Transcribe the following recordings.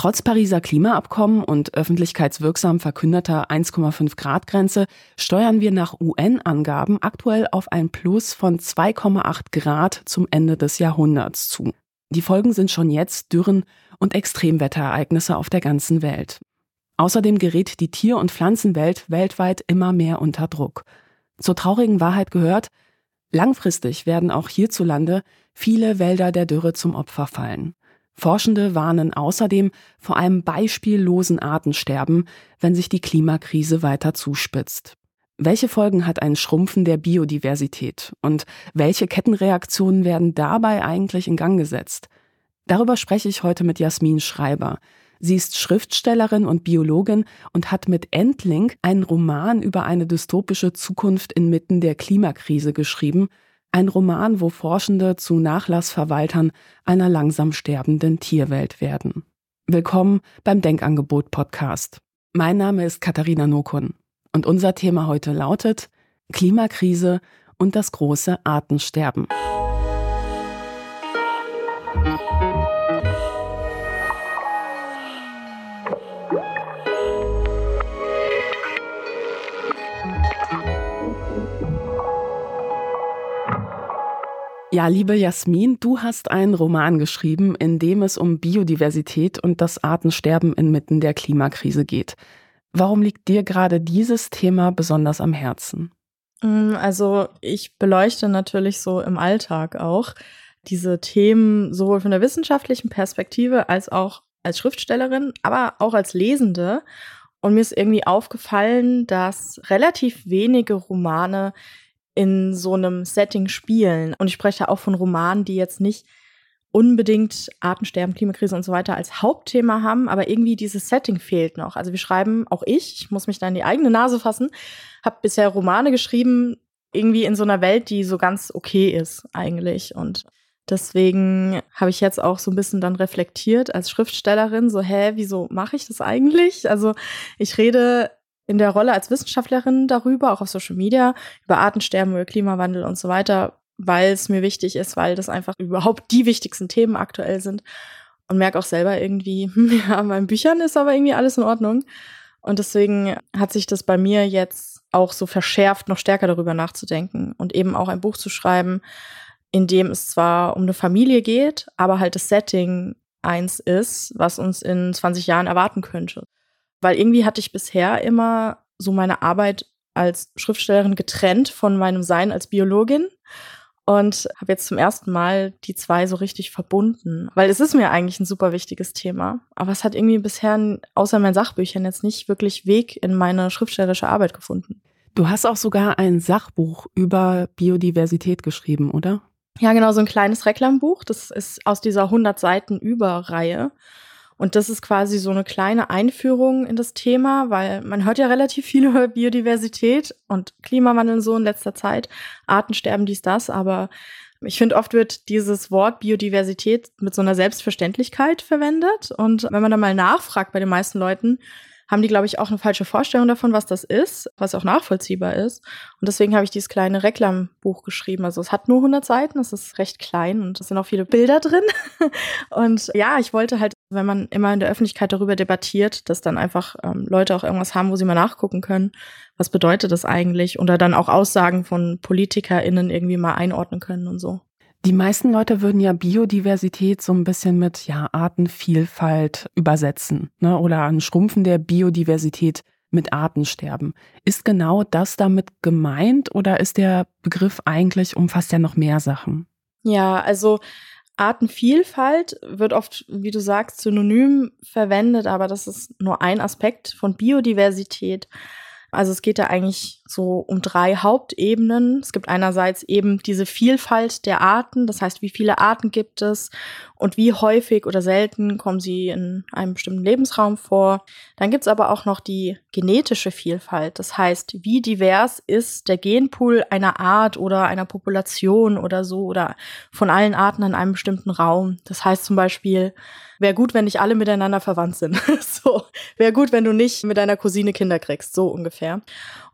Trotz Pariser Klimaabkommen und öffentlichkeitswirksam verkündeter 1,5 Grad Grenze steuern wir nach UN-Angaben aktuell auf ein Plus von 2,8 Grad zum Ende des Jahrhunderts zu. Die Folgen sind schon jetzt Dürren und Extremwetterereignisse auf der ganzen Welt. Außerdem gerät die Tier- und Pflanzenwelt weltweit immer mehr unter Druck. Zur traurigen Wahrheit gehört, langfristig werden auch hierzulande viele Wälder der Dürre zum Opfer fallen. Forschende warnen außerdem vor einem beispiellosen Artensterben, wenn sich die Klimakrise weiter zuspitzt. Welche Folgen hat ein Schrumpfen der Biodiversität und welche Kettenreaktionen werden dabei eigentlich in Gang gesetzt? Darüber spreche ich heute mit Jasmin Schreiber. Sie ist Schriftstellerin und Biologin und hat mit Endling einen Roman über eine dystopische Zukunft inmitten der Klimakrise geschrieben, ein Roman, wo Forschende zu Nachlassverwaltern einer langsam sterbenden Tierwelt werden. Willkommen beim Denkangebot Podcast. Mein Name ist Katharina Nokun und unser Thema heute lautet Klimakrise und das große Artensterben. Ja, liebe Jasmin, du hast einen Roman geschrieben, in dem es um Biodiversität und das Artensterben inmitten der Klimakrise geht. Warum liegt dir gerade dieses Thema besonders am Herzen? Mm, also ich beleuchte natürlich so im Alltag auch diese Themen sowohl von der wissenschaftlichen Perspektive als auch als Schriftstellerin, aber auch als Lesende. Und mir ist irgendwie aufgefallen, dass relativ wenige Romane in so einem Setting spielen. Und ich spreche auch von Romanen, die jetzt nicht unbedingt Artensterben, Klimakrise und so weiter als Hauptthema haben, aber irgendwie dieses Setting fehlt noch. Also wir schreiben, auch ich, ich muss mich da in die eigene Nase fassen, habe bisher Romane geschrieben, irgendwie in so einer Welt, die so ganz okay ist eigentlich. Und deswegen habe ich jetzt auch so ein bisschen dann reflektiert als Schriftstellerin, so, hä, wieso mache ich das eigentlich? Also ich rede in der Rolle als Wissenschaftlerin darüber, auch auf Social Media, über Artensterben, über Klimawandel und so weiter, weil es mir wichtig ist, weil das einfach überhaupt die wichtigsten Themen aktuell sind. Und merke auch selber irgendwie, ja, in meinen Büchern ist aber irgendwie alles in Ordnung. Und deswegen hat sich das bei mir jetzt auch so verschärft, noch stärker darüber nachzudenken und eben auch ein Buch zu schreiben, in dem es zwar um eine Familie geht, aber halt das Setting eins ist, was uns in 20 Jahren erwarten könnte. Weil irgendwie hatte ich bisher immer so meine Arbeit als Schriftstellerin getrennt von meinem Sein als Biologin und habe jetzt zum ersten Mal die zwei so richtig verbunden, weil es ist mir eigentlich ein super wichtiges Thema, aber es hat irgendwie bisher außer meinen Sachbüchern jetzt nicht wirklich Weg in meine schriftstellerische Arbeit gefunden. Du hast auch sogar ein Sachbuch über Biodiversität geschrieben, oder? Ja, genau, so ein kleines Reklambuch. Das ist aus dieser 100 Seiten Überreihe. Und das ist quasi so eine kleine Einführung in das Thema, weil man hört ja relativ viel über Biodiversität und Klimawandel so in letzter Zeit, Artensterben, dies, das, aber ich finde, oft wird dieses Wort Biodiversität mit so einer Selbstverständlichkeit verwendet. Und wenn man da mal nachfragt bei den meisten Leuten, haben die, glaube ich, auch eine falsche Vorstellung davon, was das ist, was auch nachvollziehbar ist. Und deswegen habe ich dieses kleine Reklambuch geschrieben. Also es hat nur 100 Seiten, es ist recht klein und es sind auch viele Bilder drin. und ja, ich wollte halt, wenn man immer in der Öffentlichkeit darüber debattiert, dass dann einfach ähm, Leute auch irgendwas haben, wo sie mal nachgucken können, was bedeutet das eigentlich? Oder dann auch Aussagen von PolitikerInnen irgendwie mal einordnen können und so. Die meisten Leute würden ja Biodiversität so ein bisschen mit ja, Artenvielfalt übersetzen ne? oder ein Schrumpfen der Biodiversität mit Artensterben. Ist genau das damit gemeint oder ist der Begriff eigentlich umfasst ja noch mehr Sachen? Ja, also Artenvielfalt wird oft, wie du sagst, synonym verwendet, aber das ist nur ein Aspekt von Biodiversität. Also es geht da eigentlich so um drei Hauptebenen. Es gibt einerseits eben diese Vielfalt der Arten, das heißt, wie viele Arten gibt es und wie häufig oder selten kommen sie in einem bestimmten Lebensraum vor. Dann gibt es aber auch noch die genetische Vielfalt, das heißt, wie divers ist der Genpool einer Art oder einer Population oder so oder von allen Arten in einem bestimmten Raum. Das heißt zum Beispiel, wäre gut, wenn nicht alle miteinander verwandt sind. so, wäre gut, wenn du nicht mit deiner Cousine Kinder kriegst, so ungefähr.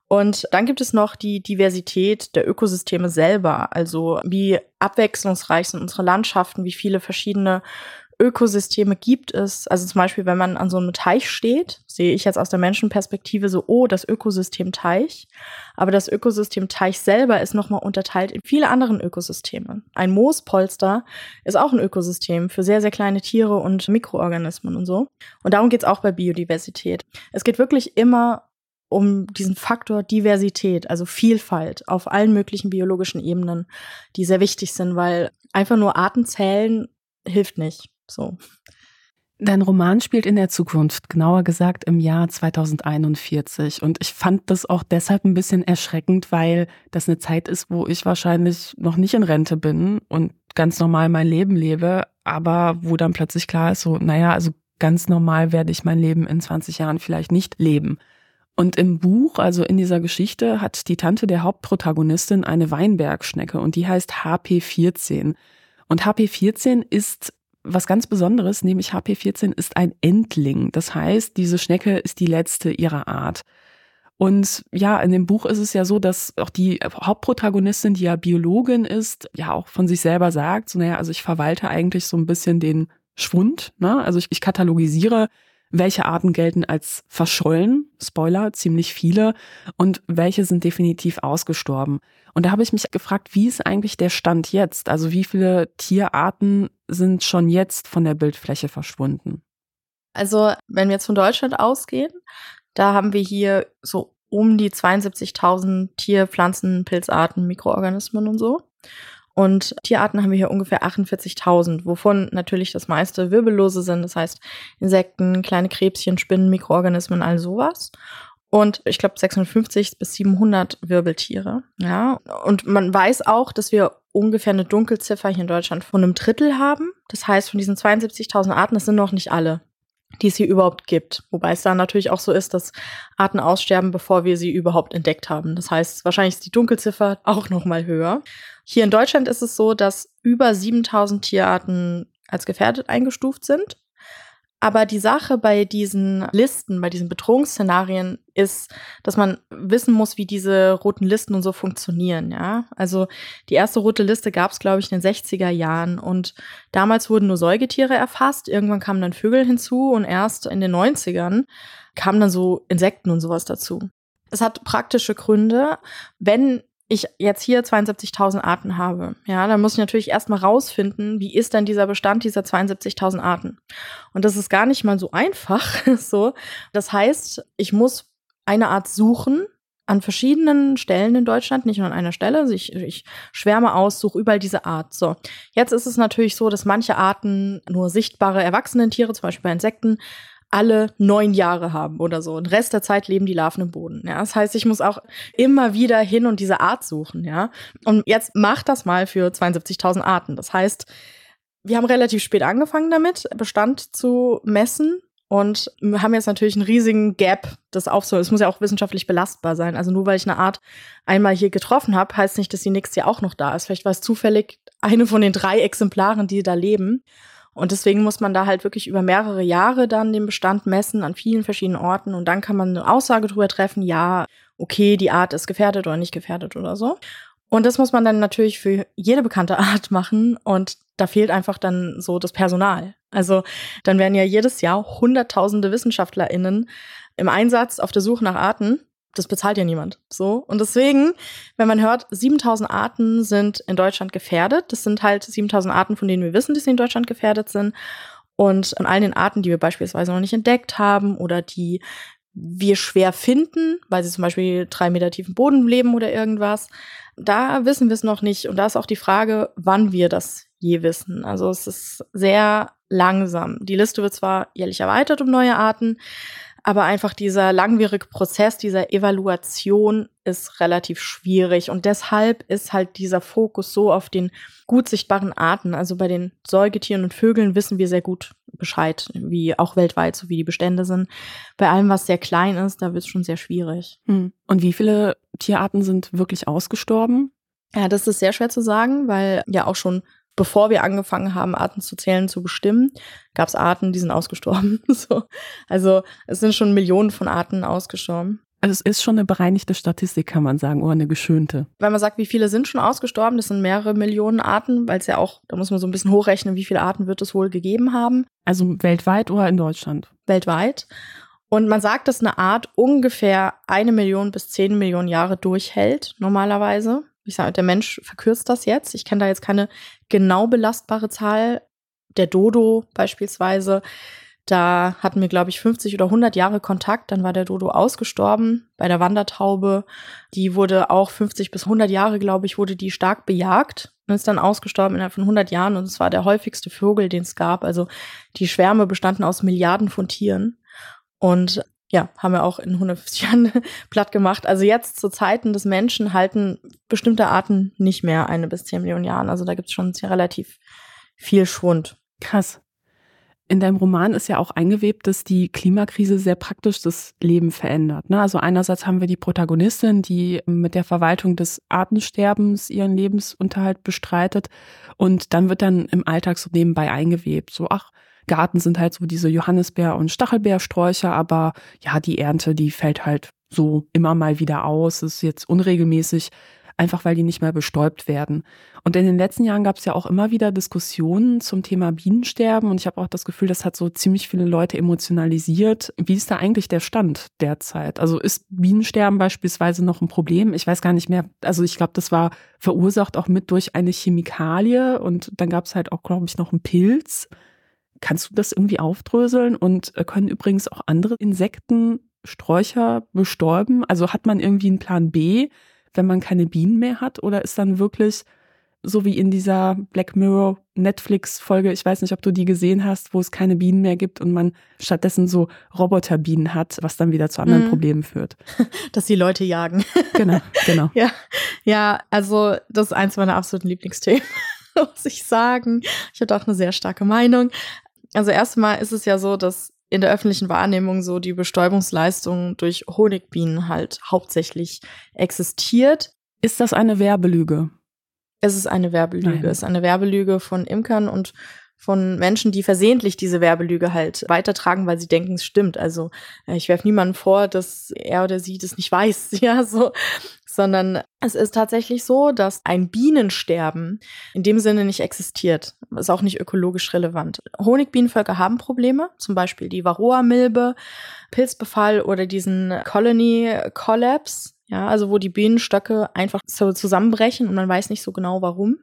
Und dann gibt es noch die Diversität der Ökosysteme selber. Also wie abwechslungsreich sind unsere Landschaften, wie viele verschiedene Ökosysteme gibt es. Also zum Beispiel, wenn man an so einem Teich steht, sehe ich jetzt aus der Menschenperspektive so, oh, das Ökosystem Teich. Aber das Ökosystem Teich selber ist nochmal unterteilt in viele anderen Ökosysteme. Ein Moospolster ist auch ein Ökosystem für sehr, sehr kleine Tiere und Mikroorganismen und so. Und darum geht es auch bei Biodiversität. Es geht wirklich immer um diesen Faktor Diversität, also Vielfalt auf allen möglichen biologischen Ebenen, die sehr wichtig sind, weil einfach nur Arten zählen hilft nicht. So. Dein Roman spielt in der Zukunft, genauer gesagt im Jahr 2041. Und ich fand das auch deshalb ein bisschen erschreckend, weil das eine Zeit ist, wo ich wahrscheinlich noch nicht in Rente bin und ganz normal mein Leben lebe, aber wo dann plötzlich klar ist, so, naja, also ganz normal werde ich mein Leben in 20 Jahren vielleicht nicht leben. Und im Buch, also in dieser Geschichte, hat die Tante der Hauptprotagonistin eine Weinbergschnecke und die heißt HP14. Und HP14 ist was ganz Besonderes, nämlich HP14 ist ein Endling. Das heißt, diese Schnecke ist die letzte ihrer Art. Und ja, in dem Buch ist es ja so, dass auch die Hauptprotagonistin, die ja Biologin ist, ja auch von sich selber sagt, so naja, also ich verwalte eigentlich so ein bisschen den Schwund, ne? Also ich, ich katalogisiere welche Arten gelten als verschollen, Spoiler, ziemlich viele, und welche sind definitiv ausgestorben. Und da habe ich mich gefragt, wie ist eigentlich der Stand jetzt? Also wie viele Tierarten sind schon jetzt von der Bildfläche verschwunden? Also wenn wir jetzt von Deutschland ausgehen, da haben wir hier so um die 72.000 Tier-, Pflanzen-, Pilzarten, Mikroorganismen und so. Und Tierarten haben wir hier ungefähr 48.000, wovon natürlich das meiste Wirbellose sind, das heißt Insekten, kleine Krebschen, Spinnen, Mikroorganismen, all sowas. Und ich glaube 650 bis 700 Wirbeltiere. Ja, und man weiß auch, dass wir ungefähr eine Dunkelziffer hier in Deutschland von einem Drittel haben. Das heißt, von diesen 72.000 Arten, das sind noch nicht alle die es hier überhaupt gibt. Wobei es da natürlich auch so ist, dass Arten aussterben, bevor wir sie überhaupt entdeckt haben. Das heißt, wahrscheinlich ist die Dunkelziffer auch noch mal höher. Hier in Deutschland ist es so, dass über 7000 Tierarten als gefährdet eingestuft sind. Aber die Sache bei diesen Listen, bei diesen Bedrohungsszenarien ist, dass man wissen muss, wie diese roten Listen und so funktionieren, ja. Also die erste rote Liste gab es, glaube ich, in den 60er Jahren und damals wurden nur Säugetiere erfasst, irgendwann kamen dann Vögel hinzu und erst in den 90ern kamen dann so Insekten und sowas dazu. Es hat praktische Gründe. Wenn ich jetzt hier 72.000 Arten habe, ja, dann muss ich natürlich erstmal rausfinden, wie ist denn dieser Bestand dieser 72.000 Arten? Und das ist gar nicht mal so einfach, so. Das heißt, ich muss eine Art suchen an verschiedenen Stellen in Deutschland, nicht nur an einer Stelle. Also ich, ich schwärme aus, suche überall diese Art. So. Jetzt ist es natürlich so, dass manche Arten nur sichtbare Erwachsenentiere, zum Beispiel bei Insekten, alle neun Jahre haben oder so. Den Rest der Zeit leben die Larven im Boden. Ja, das heißt, ich muss auch immer wieder hin und diese Art suchen. Ja, und jetzt mach das mal für 72.000 Arten. Das heißt, wir haben relativ spät angefangen damit, Bestand zu messen und haben jetzt natürlich einen riesigen Gap, das aufzuholen. Es muss ja auch wissenschaftlich belastbar sein. Also nur weil ich eine Art einmal hier getroffen habe, heißt nicht, dass die nächste Jahr auch noch da ist. Vielleicht war es zufällig eine von den drei Exemplaren, die da leben. Und deswegen muss man da halt wirklich über mehrere Jahre dann den Bestand messen an vielen verschiedenen Orten und dann kann man eine Aussage darüber treffen, ja, okay, die Art ist gefährdet oder nicht gefährdet oder so. Und das muss man dann natürlich für jede bekannte Art machen und da fehlt einfach dann so das Personal. Also dann werden ja jedes Jahr hunderttausende WissenschaftlerInnen im Einsatz auf der Suche nach Arten das bezahlt ja niemand. So. Und deswegen, wenn man hört, 7000 Arten sind in Deutschland gefährdet, das sind halt 7000 Arten, von denen wir wissen, dass sie in Deutschland gefährdet sind. Und an all den Arten, die wir beispielsweise noch nicht entdeckt haben oder die wir schwer finden, weil sie zum Beispiel drei Meter tiefen Boden leben oder irgendwas, da wissen wir es noch nicht. Und da ist auch die Frage, wann wir das je wissen. Also es ist sehr langsam. Die Liste wird zwar jährlich erweitert um neue Arten, aber einfach dieser langwierige Prozess dieser Evaluation ist relativ schwierig und deshalb ist halt dieser Fokus so auf den gut sichtbaren Arten. Also bei den Säugetieren und Vögeln wissen wir sehr gut Bescheid, wie auch weltweit, so wie die Bestände sind. Bei allem, was sehr klein ist, da wird es schon sehr schwierig. Hm. Und wie viele Tierarten sind wirklich ausgestorben? Ja, das ist sehr schwer zu sagen, weil ja auch schon bevor wir angefangen haben, Arten zu zählen, zu bestimmen, gab es Arten, die sind ausgestorben. so. Also es sind schon Millionen von Arten ausgestorben. Also es ist schon eine bereinigte Statistik, kann man sagen, oder eine geschönte. Wenn man sagt, wie viele sind schon ausgestorben, das sind mehrere Millionen Arten, weil es ja auch, da muss man so ein bisschen hochrechnen, wie viele Arten wird es wohl gegeben haben. Also weltweit oder in Deutschland? Weltweit. Und man sagt, dass eine Art ungefähr eine Million bis zehn Millionen Jahre durchhält, normalerweise. Ich sage, der Mensch verkürzt das jetzt. Ich kenne da jetzt keine genau belastbare Zahl. Der Dodo beispielsweise da hatten wir, glaube ich, 50 oder 100 Jahre Kontakt. Dann war der Dodo ausgestorben. Bei der Wandertaube, die wurde auch 50 bis 100 Jahre, glaube ich, wurde die stark bejagt und ist dann ausgestorben innerhalb von 100 Jahren. Und es war der häufigste Vogel, den es gab. Also die Schwärme bestanden aus Milliarden von Tieren. Und ja, haben wir auch in 150 Jahren platt gemacht. Also jetzt zu Zeiten des Menschen halten bestimmte Arten nicht mehr eine bis zehn Millionen Jahren. Also da gibt es schon relativ viel Schwund. Krass. In deinem Roman ist ja auch eingewebt, dass die Klimakrise sehr praktisch das Leben verändert. Ne? Also einerseits haben wir die Protagonistin, die mit der Verwaltung des Artensterbens ihren Lebensunterhalt bestreitet. Und dann wird dann im Alltag so nebenbei eingewebt. So, ach, Garten sind halt so diese Johannisbeer- und Stachelbeersträucher, aber ja, die Ernte, die fällt halt so immer mal wieder aus, ist jetzt unregelmäßig einfach weil die nicht mehr bestäubt werden. Und in den letzten Jahren gab es ja auch immer wieder Diskussionen zum Thema Bienensterben und ich habe auch das Gefühl, das hat so ziemlich viele Leute emotionalisiert. Wie ist da eigentlich der Stand derzeit? Also ist Bienensterben beispielsweise noch ein Problem? Ich weiß gar nicht mehr. Also ich glaube, das war verursacht auch mit durch eine Chemikalie und dann gab es halt auch, glaube ich, noch einen Pilz. Kannst du das irgendwie aufdröseln? Und äh, können übrigens auch andere Insekten Sträucher bestäuben? Also hat man irgendwie einen Plan B, wenn man keine Bienen mehr hat? Oder ist dann wirklich so wie in dieser Black Mirror Netflix-Folge, ich weiß nicht, ob du die gesehen hast, wo es keine Bienen mehr gibt und man stattdessen so Roboterbienen hat, was dann wieder zu anderen mhm. Problemen führt. Dass die Leute jagen. Genau, genau. ja, ja, also das ist eins meiner absoluten Lieblingsthemen, muss ich sagen. Ich habe auch eine sehr starke Meinung. Also erstmal ist es ja so, dass in der öffentlichen Wahrnehmung so die Bestäubungsleistung durch Honigbienen halt hauptsächlich existiert. Ist das eine Werbelüge? Es ist eine Werbelüge. Nein. Es ist eine Werbelüge von Imkern und von Menschen, die versehentlich diese Werbelüge halt weitertragen, weil sie denken, es stimmt. Also äh, ich werfe niemandem vor, dass er oder sie das nicht weiß, ja, so, sondern es ist tatsächlich so, dass ein Bienensterben in dem Sinne nicht existiert. Ist auch nicht ökologisch relevant. Honigbienenvölker haben Probleme, zum Beispiel die Varroa-Milbe, Pilzbefall oder diesen Colony Collapse. Ja, also wo die Bienenstöcke einfach so zusammenbrechen und man weiß nicht so genau warum.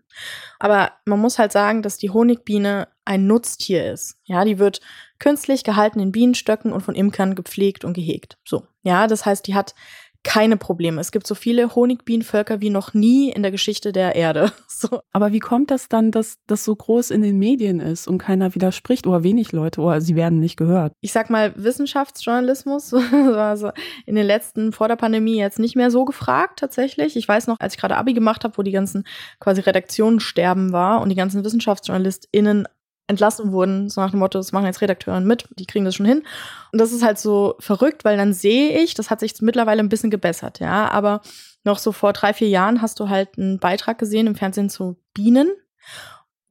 Aber man muss halt sagen, dass die Honigbiene ein Nutztier ist. Ja, die wird künstlich gehalten in Bienenstöcken und von Imkern gepflegt und gehegt. So. Ja, das heißt, die hat keine Probleme. Es gibt so viele Honigbienenvölker wie noch nie in der Geschichte der Erde. So. Aber wie kommt das dann, dass das so groß in den Medien ist und keiner widerspricht oder wenig Leute oder sie werden nicht gehört? Ich sag mal, Wissenschaftsjournalismus also in den letzten, vor der Pandemie jetzt nicht mehr so gefragt tatsächlich. Ich weiß noch, als ich gerade Abi gemacht habe, wo die ganzen quasi Redaktionen sterben war und die ganzen WissenschaftsjournalistInnen entlassen wurden, so nach dem Motto, das machen jetzt Redakteuren mit, die kriegen das schon hin. Und das ist halt so verrückt, weil dann sehe ich, das hat sich mittlerweile ein bisschen gebessert, ja, aber noch so vor drei, vier Jahren hast du halt einen Beitrag gesehen im Fernsehen zu Bienen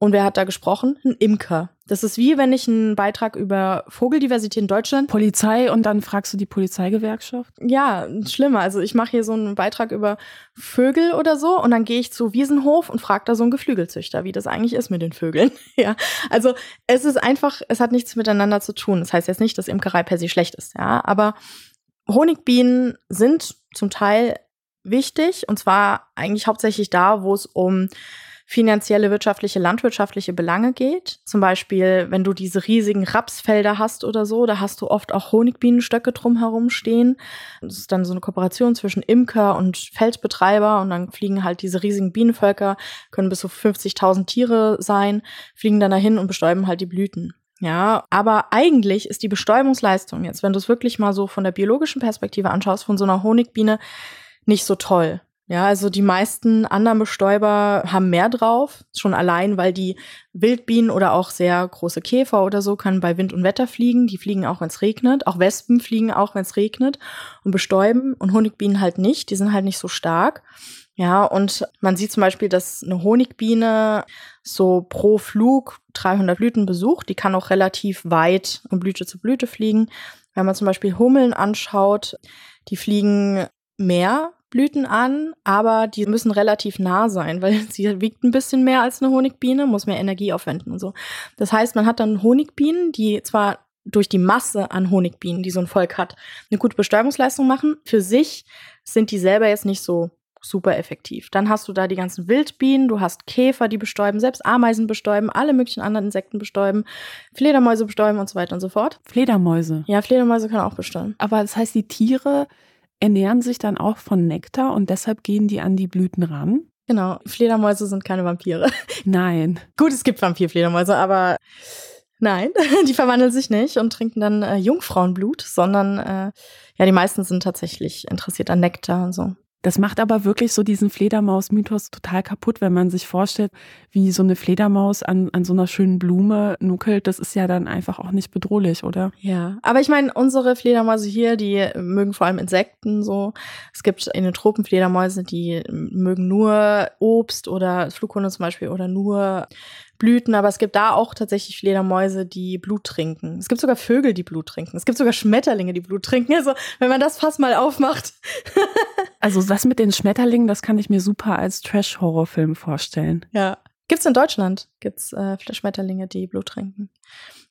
und wer hat da gesprochen? Ein Imker. Das ist wie wenn ich einen Beitrag über Vogeldiversität in Deutschland. Polizei und dann fragst du die Polizeigewerkschaft? Ja, schlimmer. Also ich mache hier so einen Beitrag über Vögel oder so und dann gehe ich zu Wiesenhof und frage da so einen Geflügelzüchter, wie das eigentlich ist mit den Vögeln. ja, also es ist einfach, es hat nichts miteinander zu tun. Das heißt jetzt nicht, dass Imkerei per se schlecht ist, ja, aber Honigbienen sind zum Teil wichtig und zwar eigentlich hauptsächlich da, wo es um finanzielle, wirtschaftliche, landwirtschaftliche Belange geht. Zum Beispiel, wenn du diese riesigen Rapsfelder hast oder so, da hast du oft auch Honigbienenstöcke drumherum stehen. Das ist dann so eine Kooperation zwischen Imker und Feldbetreiber und dann fliegen halt diese riesigen Bienenvölker, können bis zu 50.000 Tiere sein, fliegen dann dahin und bestäuben halt die Blüten. Ja, aber eigentlich ist die Bestäubungsleistung jetzt, wenn du es wirklich mal so von der biologischen Perspektive anschaust, von so einer Honigbiene nicht so toll. Ja, also die meisten anderen Bestäuber haben mehr drauf, schon allein, weil die Wildbienen oder auch sehr große Käfer oder so können bei Wind und Wetter fliegen. Die fliegen auch, wenn es regnet. Auch Wespen fliegen auch, wenn es regnet und bestäuben und Honigbienen halt nicht. Die sind halt nicht so stark. Ja, und man sieht zum Beispiel, dass eine Honigbiene so pro Flug 300 Blüten besucht. Die kann auch relativ weit von Blüte zu Blüte fliegen. Wenn man zum Beispiel Hummeln anschaut, die fliegen mehr Blüten an, aber die müssen relativ nah sein, weil sie wiegt ein bisschen mehr als eine Honigbiene, muss mehr Energie aufwenden und so. Das heißt, man hat dann Honigbienen, die zwar durch die Masse an Honigbienen, die so ein Volk hat, eine gute Bestäubungsleistung machen. Für sich sind die selber jetzt nicht so super effektiv. Dann hast du da die ganzen Wildbienen, du hast Käfer, die bestäuben, selbst Ameisen bestäuben, alle möglichen anderen Insekten bestäuben, Fledermäuse bestäuben und so weiter und so fort. Fledermäuse. Ja, Fledermäuse können auch bestäuben. Aber das heißt, die Tiere ernähren sich dann auch von Nektar und deshalb gehen die an die Blüten ran? Genau, Fledermäuse sind keine Vampire. Nein. Gut, es gibt Vampirfledermäuse, aber nein, die verwandeln sich nicht und trinken dann äh, Jungfrauenblut, sondern äh, ja, die meisten sind tatsächlich interessiert an Nektar und so. Das macht aber wirklich so diesen Fledermaus-Mythos total kaputt, wenn man sich vorstellt, wie so eine Fledermaus an, an so einer schönen Blume nuckelt. Das ist ja dann einfach auch nicht bedrohlich, oder? Ja, aber ich meine, unsere Fledermäuse hier, die mögen vor allem Insekten so. Es gibt in den Tropen Fledermäuse, die mögen nur Obst oder Flughunde zum Beispiel oder nur Blüten, aber es gibt da auch tatsächlich Fledermäuse, die Blut trinken. Es gibt sogar Vögel, die Blut trinken. Es gibt sogar Schmetterlinge, die Blut trinken. Also, wenn man das fast mal aufmacht. also, das mit den Schmetterlingen, das kann ich mir super als Trash-Horrorfilm vorstellen. Ja. Gibt's in Deutschland? Gibt's äh, Schmetterlinge, die Blut trinken?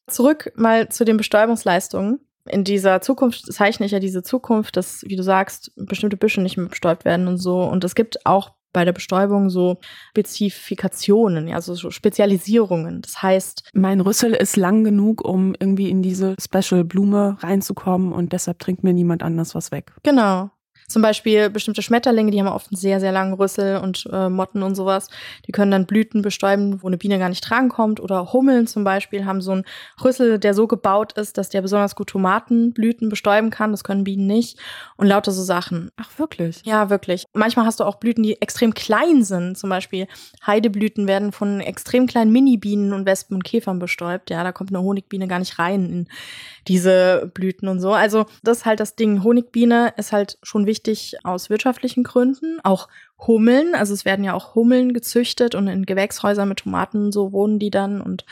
Zurück mal zu den Bestäubungsleistungen. In dieser Zukunft zeichne ich ja diese Zukunft, dass, wie du sagst, bestimmte Büsche nicht mehr bestäubt werden und so. Und es gibt auch bei der Bestäubung so Spezifikationen, also so Spezialisierungen. Das heißt, mein Rüssel ist lang genug, um irgendwie in diese Special Blume reinzukommen und deshalb trinkt mir niemand anders was weg. Genau. Zum Beispiel bestimmte Schmetterlinge, die haben oft einen sehr, sehr langen Rüssel und äh, Motten und sowas. Die können dann Blüten bestäuben, wo eine Biene gar nicht drankommt. Oder Hummeln zum Beispiel haben so einen Rüssel, der so gebaut ist, dass der besonders gut Tomatenblüten bestäuben kann. Das können Bienen nicht. Und lauter so Sachen. Ach, wirklich? Ja, wirklich. Manchmal hast du auch Blüten, die extrem klein sind. Zum Beispiel Heideblüten werden von extrem kleinen Mini-Bienen und Wespen und Käfern bestäubt. Ja, da kommt eine Honigbiene gar nicht rein in diese Blüten und so. Also das ist halt das Ding. Honigbiene ist halt schon wichtig aus wirtschaftlichen Gründen. Auch Hummeln, also es werden ja auch Hummeln gezüchtet und in Gewächshäusern mit Tomaten so wohnen die dann und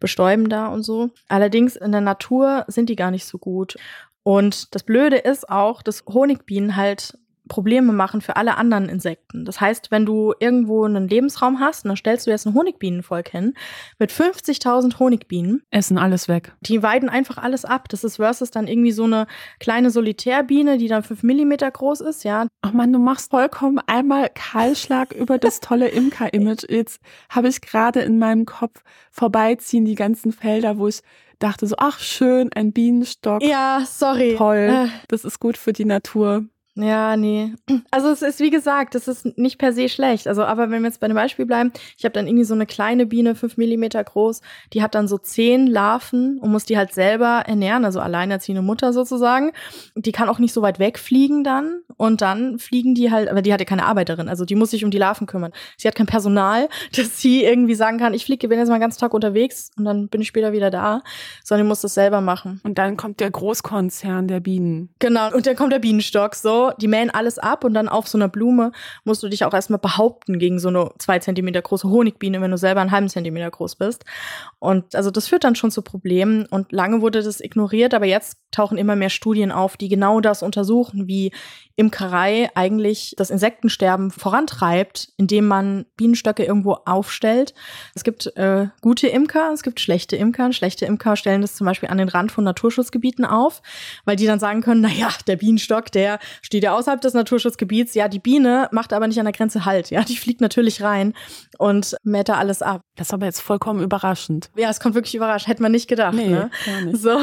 bestäuben da und so. Allerdings in der Natur sind die gar nicht so gut. Und das Blöde ist auch, dass Honigbienen halt Probleme machen für alle anderen Insekten. Das heißt, wenn du irgendwo einen Lebensraum hast, dann stellst du jetzt ein Honigbienenvolk hin mit 50.000 Honigbienen. Essen alles weg. Die weiden einfach alles ab. Das ist versus dann irgendwie so eine kleine Solitärbiene, die dann 5 Millimeter groß ist, ja. Ach man, du machst vollkommen einmal Kahlschlag über das tolle Imker-Image. Jetzt habe ich gerade in meinem Kopf vorbeiziehen die ganzen Felder, wo ich dachte so, ach schön, ein Bienenstock. Ja, sorry. Toll. Äh. Das ist gut für die Natur. Ja, nee. Also es ist wie gesagt, es ist nicht per se schlecht. Also, aber wenn wir jetzt bei dem Beispiel bleiben, ich habe dann irgendwie so eine kleine Biene, fünf Millimeter groß, die hat dann so zehn Larven und muss die halt selber ernähren, also alleinerziehende Mutter sozusagen. Die kann auch nicht so weit wegfliegen dann. Und dann fliegen die halt, aber die hat ja keine Arbeiterin, also die muss sich um die Larven kümmern. Sie hat kein Personal, dass sie irgendwie sagen kann, ich fliege, bin jetzt mal ganzen Tag unterwegs und dann bin ich später wieder da, sondern die muss das selber machen. Und dann kommt der Großkonzern der Bienen. Genau, und dann kommt der Bienenstock so die mähen alles ab und dann auf so einer Blume musst du dich auch erstmal behaupten gegen so eine zwei Zentimeter große Honigbiene, wenn du selber einen halben Zentimeter groß bist. Und also das führt dann schon zu Problemen und lange wurde das ignoriert, aber jetzt tauchen immer mehr Studien auf, die genau das untersuchen, wie Imkerei eigentlich das Insektensterben vorantreibt, indem man Bienenstöcke irgendwo aufstellt. Es gibt äh, gute Imker, es gibt schlechte Imker. Schlechte Imker stellen das zum Beispiel an den Rand von Naturschutzgebieten auf, weil die dann sagen können, na ja, der Bienenstock, der steht ja außerhalb des Naturschutzgebiets. Ja, die Biene macht aber nicht an der Grenze Halt. Ja, die fliegt natürlich rein und mäht da alles ab. Das ist aber jetzt vollkommen überraschend. Ja, es kommt wirklich überrascht. Hätte man nicht gedacht. Nee, ne? gar nicht. So.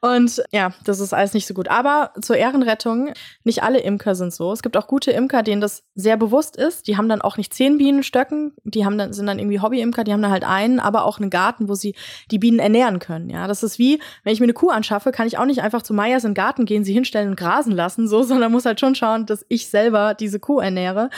Und ja, das ist alles nicht so gut. Aber zur Ehrenrettung, nicht alle Imker sind so. Es gibt auch gute Imker, denen das sehr bewusst ist. Die haben dann auch nicht zehn Bienenstöcken. Die haben dann, sind dann irgendwie Hobbyimker, die haben dann halt einen, aber auch einen Garten, wo sie die Bienen ernähren können. Ja, das ist wie, wenn ich mir eine Kuh anschaffe, kann ich auch nicht einfach zu Meyers in den Garten gehen, sie hinstellen und grasen lassen, so, sondern muss halt schon schauen, dass ich selber diese Kuh ernähre.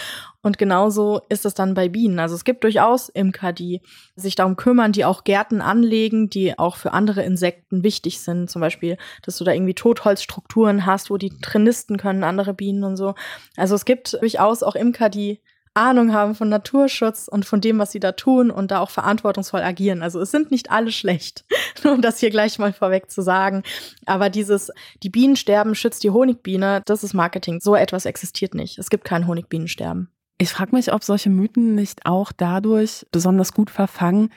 Und genauso ist es dann bei Bienen. Also es gibt durchaus Imker, die sich darum kümmern, die auch Gärten anlegen, die auch für andere Insekten wichtig sind. Zum Beispiel, dass du da irgendwie Totholzstrukturen hast, wo die Trinisten können, andere Bienen und so. Also es gibt durchaus auch Imker, die Ahnung haben von Naturschutz und von dem, was sie da tun und da auch verantwortungsvoll agieren. Also es sind nicht alle schlecht, um das hier gleich mal vorweg zu sagen. Aber dieses, die Bienen sterben, schützt die Honigbiene, das ist Marketing. So etwas existiert nicht. Es gibt kein Honigbienensterben. Ich frage mich, ob solche Mythen nicht auch dadurch besonders gut verfangen,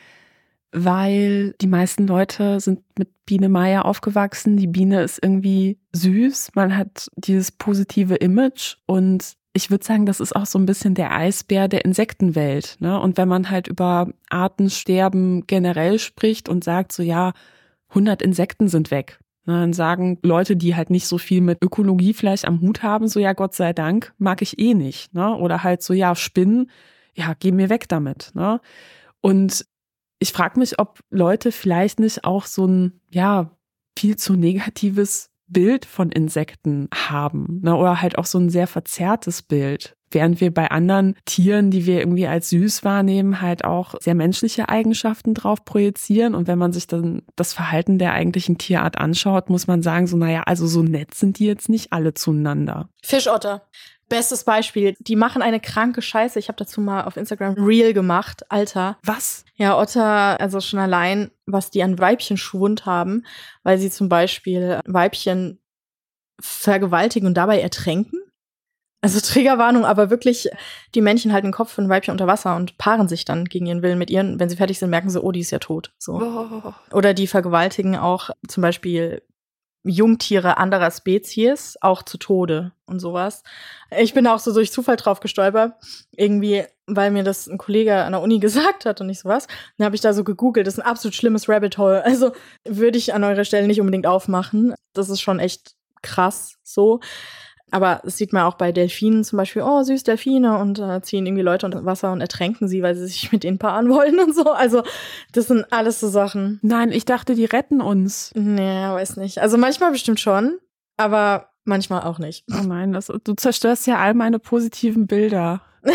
weil die meisten Leute sind mit Biene Meier aufgewachsen. Die Biene ist irgendwie süß. Man hat dieses positive Image und ich würde sagen, das ist auch so ein bisschen der Eisbär der Insektenwelt. Ne? Und wenn man halt über Artensterben generell spricht und sagt so, ja, 100 Insekten sind weg, ne? dann sagen Leute, die halt nicht so viel mit Ökologie vielleicht am Hut haben, so, ja, Gott sei Dank, mag ich eh nicht. Ne? Oder halt so, ja, Spinnen, ja, geh mir weg damit. Ne? Und ich frage mich, ob Leute vielleicht nicht auch so ein, ja, viel zu negatives Bild von Insekten haben ne? oder halt auch so ein sehr verzerrtes Bild. Während wir bei anderen Tieren, die wir irgendwie als süß wahrnehmen, halt auch sehr menschliche Eigenschaften drauf projizieren. Und wenn man sich dann das Verhalten der eigentlichen Tierart anschaut, muss man sagen, so, naja, also so nett sind die jetzt nicht alle zueinander. Fischotter. Bestes Beispiel. Die machen eine kranke Scheiße. Ich habe dazu mal auf Instagram Real gemacht. Alter. Was? Ja, Otter, also schon allein, was die an Weibchen Schwund haben, weil sie zum Beispiel Weibchen vergewaltigen und dabei ertränken. Also Triggerwarnung, aber wirklich, die Männchen halten den Kopf von Weibchen unter Wasser und paaren sich dann gegen ihren Willen mit ihren. Wenn sie fertig sind, merken sie, oh, die ist ja tot. So. Oh. Oder die vergewaltigen auch zum Beispiel Jungtiere anderer Spezies auch zu Tode und sowas. Ich bin auch so durch Zufall drauf gestolpert, irgendwie, weil mir das ein Kollege an der Uni gesagt hat und nicht sowas. Dann habe ich da so gegoogelt. Das ist ein absolut schlimmes Rabbit Hole. Also würde ich an eurer Stelle nicht unbedingt aufmachen. Das ist schon echt krass so. Aber das sieht man auch bei Delfinen zum Beispiel, oh, süß Delfine und äh, ziehen irgendwie Leute unter Wasser und ertränken sie, weil sie sich mit ihnen paaren wollen und so. Also, das sind alles so Sachen. Nein, ich dachte, die retten uns. Nee, weiß nicht. Also manchmal bestimmt schon, aber manchmal auch nicht. Oh nein, das, du zerstörst ja all meine positiven Bilder.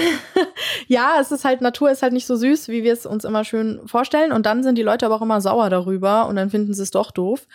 ja, es ist halt, Natur ist halt nicht so süß, wie wir es uns immer schön vorstellen. Und dann sind die Leute aber auch immer sauer darüber und dann finden sie es doch doof.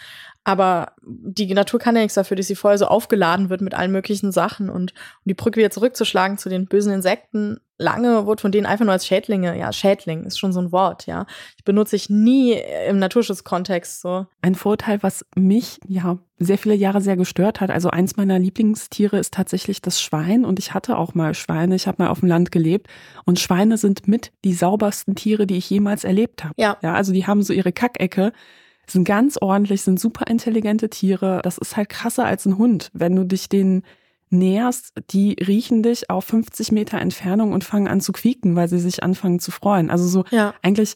Aber die Natur kann ja nichts dafür, dass sie vorher so aufgeladen wird mit allen möglichen Sachen. Und um die Brücke wieder zurückzuschlagen zu den bösen Insekten, lange wurde von denen einfach nur als Schädlinge, ja, Schädling ist schon so ein Wort, ja. Ich benutze ich nie im Naturschutzkontext so. Ein Vorteil, was mich ja sehr viele Jahre sehr gestört hat. Also eins meiner Lieblingstiere ist tatsächlich das Schwein und ich hatte auch mal Schweine. Ich habe mal auf dem Land gelebt und Schweine sind mit die saubersten Tiere, die ich jemals erlebt habe. Ja. Ja, also die haben so ihre Kackecke sind ganz ordentlich, sind super intelligente Tiere. Das ist halt krasser als ein Hund. Wenn du dich denen näherst, die riechen dich auf 50 Meter Entfernung und fangen an zu quieken, weil sie sich anfangen zu freuen. Also so ja. eigentlich,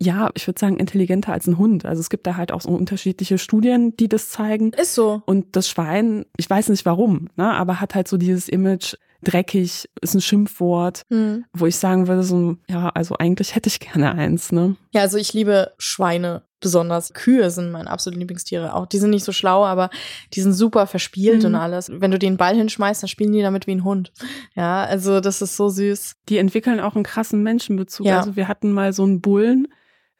ja, ich würde sagen, intelligenter als ein Hund. Also es gibt da halt auch so unterschiedliche Studien, die das zeigen. Ist so. Und das Schwein, ich weiß nicht warum, ne, aber hat halt so dieses Image, dreckig ist ein Schimpfwort, mhm. wo ich sagen würde, so, ja, also eigentlich hätte ich gerne eins, ne? Ja, also ich liebe Schweine besonders. Kühe sind meine absoluten Lieblingstiere. Auch die sind nicht so schlau, aber die sind super verspielt mhm. und alles. Wenn du den Ball hinschmeißt, dann spielen die damit wie ein Hund. Ja, also das ist so süß. Die entwickeln auch einen krassen Menschenbezug. Ja. Also wir hatten mal so einen Bullen,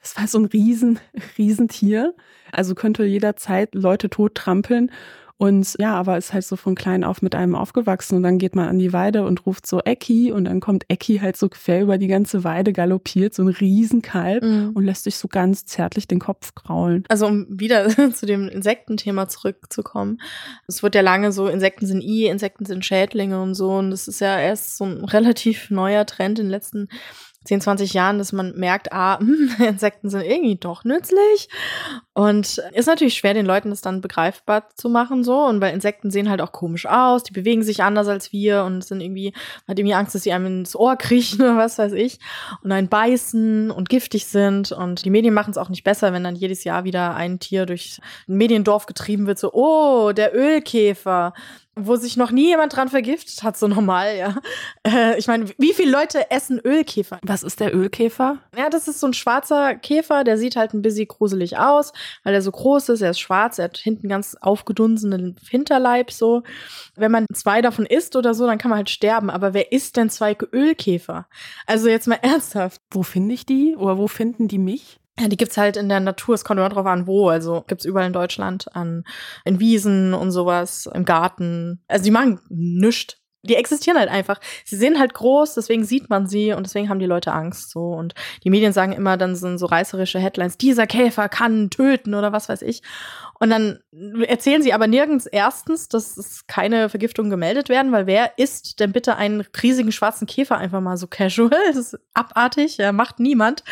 das war so ein riesen, Riesentier. Also könnte jederzeit Leute tot trampeln. Und ja, aber ist halt so von klein auf mit einem aufgewachsen und dann geht man an die Weide und ruft so Ecki und dann kommt Ecki halt so quer über die ganze Weide galoppiert, so ein Riesenkalb mhm. und lässt sich so ganz zärtlich den Kopf kraulen. Also um wieder zu dem Insektenthema zurückzukommen. Es wird ja lange so, Insekten sind I, Insekten sind Schädlinge und so und das ist ja erst so ein relativ neuer Trend in den letzten 10, 20 Jahren, dass man merkt, ah, hm, Insekten sind irgendwie doch nützlich. Und ist natürlich schwer, den Leuten das dann begreifbar zu machen, so. Und weil Insekten sehen halt auch komisch aus, die bewegen sich anders als wir und sind irgendwie, hat irgendwie Angst, dass sie einem ins Ohr kriechen oder was weiß ich. Und einen beißen und giftig sind. Und die Medien machen es auch nicht besser, wenn dann jedes Jahr wieder ein Tier durch ein Mediendorf getrieben wird, so, oh, der Ölkäfer wo sich noch nie jemand dran vergiftet hat, so normal, ja. Äh, ich meine, wie viele Leute essen Ölkäfer? Was ist der Ölkäfer? Ja, das ist so ein schwarzer Käfer, der sieht halt ein bisschen gruselig aus, weil er so groß ist, er ist schwarz, er hat hinten ganz aufgedunsenen Hinterleib so. Wenn man zwei davon isst oder so, dann kann man halt sterben. Aber wer isst denn zwei Ölkäfer? Also jetzt mal ernsthaft. Wo finde ich die? Oder wo finden die mich? Ja, die gibt's halt in der Natur, es kommt immer drauf an, wo. Also gibt's überall in Deutschland, an in Wiesen und sowas, im Garten. Also die machen nüscht. Die existieren halt einfach. Sie sehen halt groß, deswegen sieht man sie und deswegen haben die Leute Angst so. Und die Medien sagen immer, dann sind so reißerische Headlines, dieser Käfer kann töten oder was weiß ich. Und dann erzählen sie aber nirgends erstens, dass es keine Vergiftungen gemeldet werden, weil wer isst denn bitte einen riesigen schwarzen Käfer einfach mal so casual? Das ist abartig, ja, macht niemand.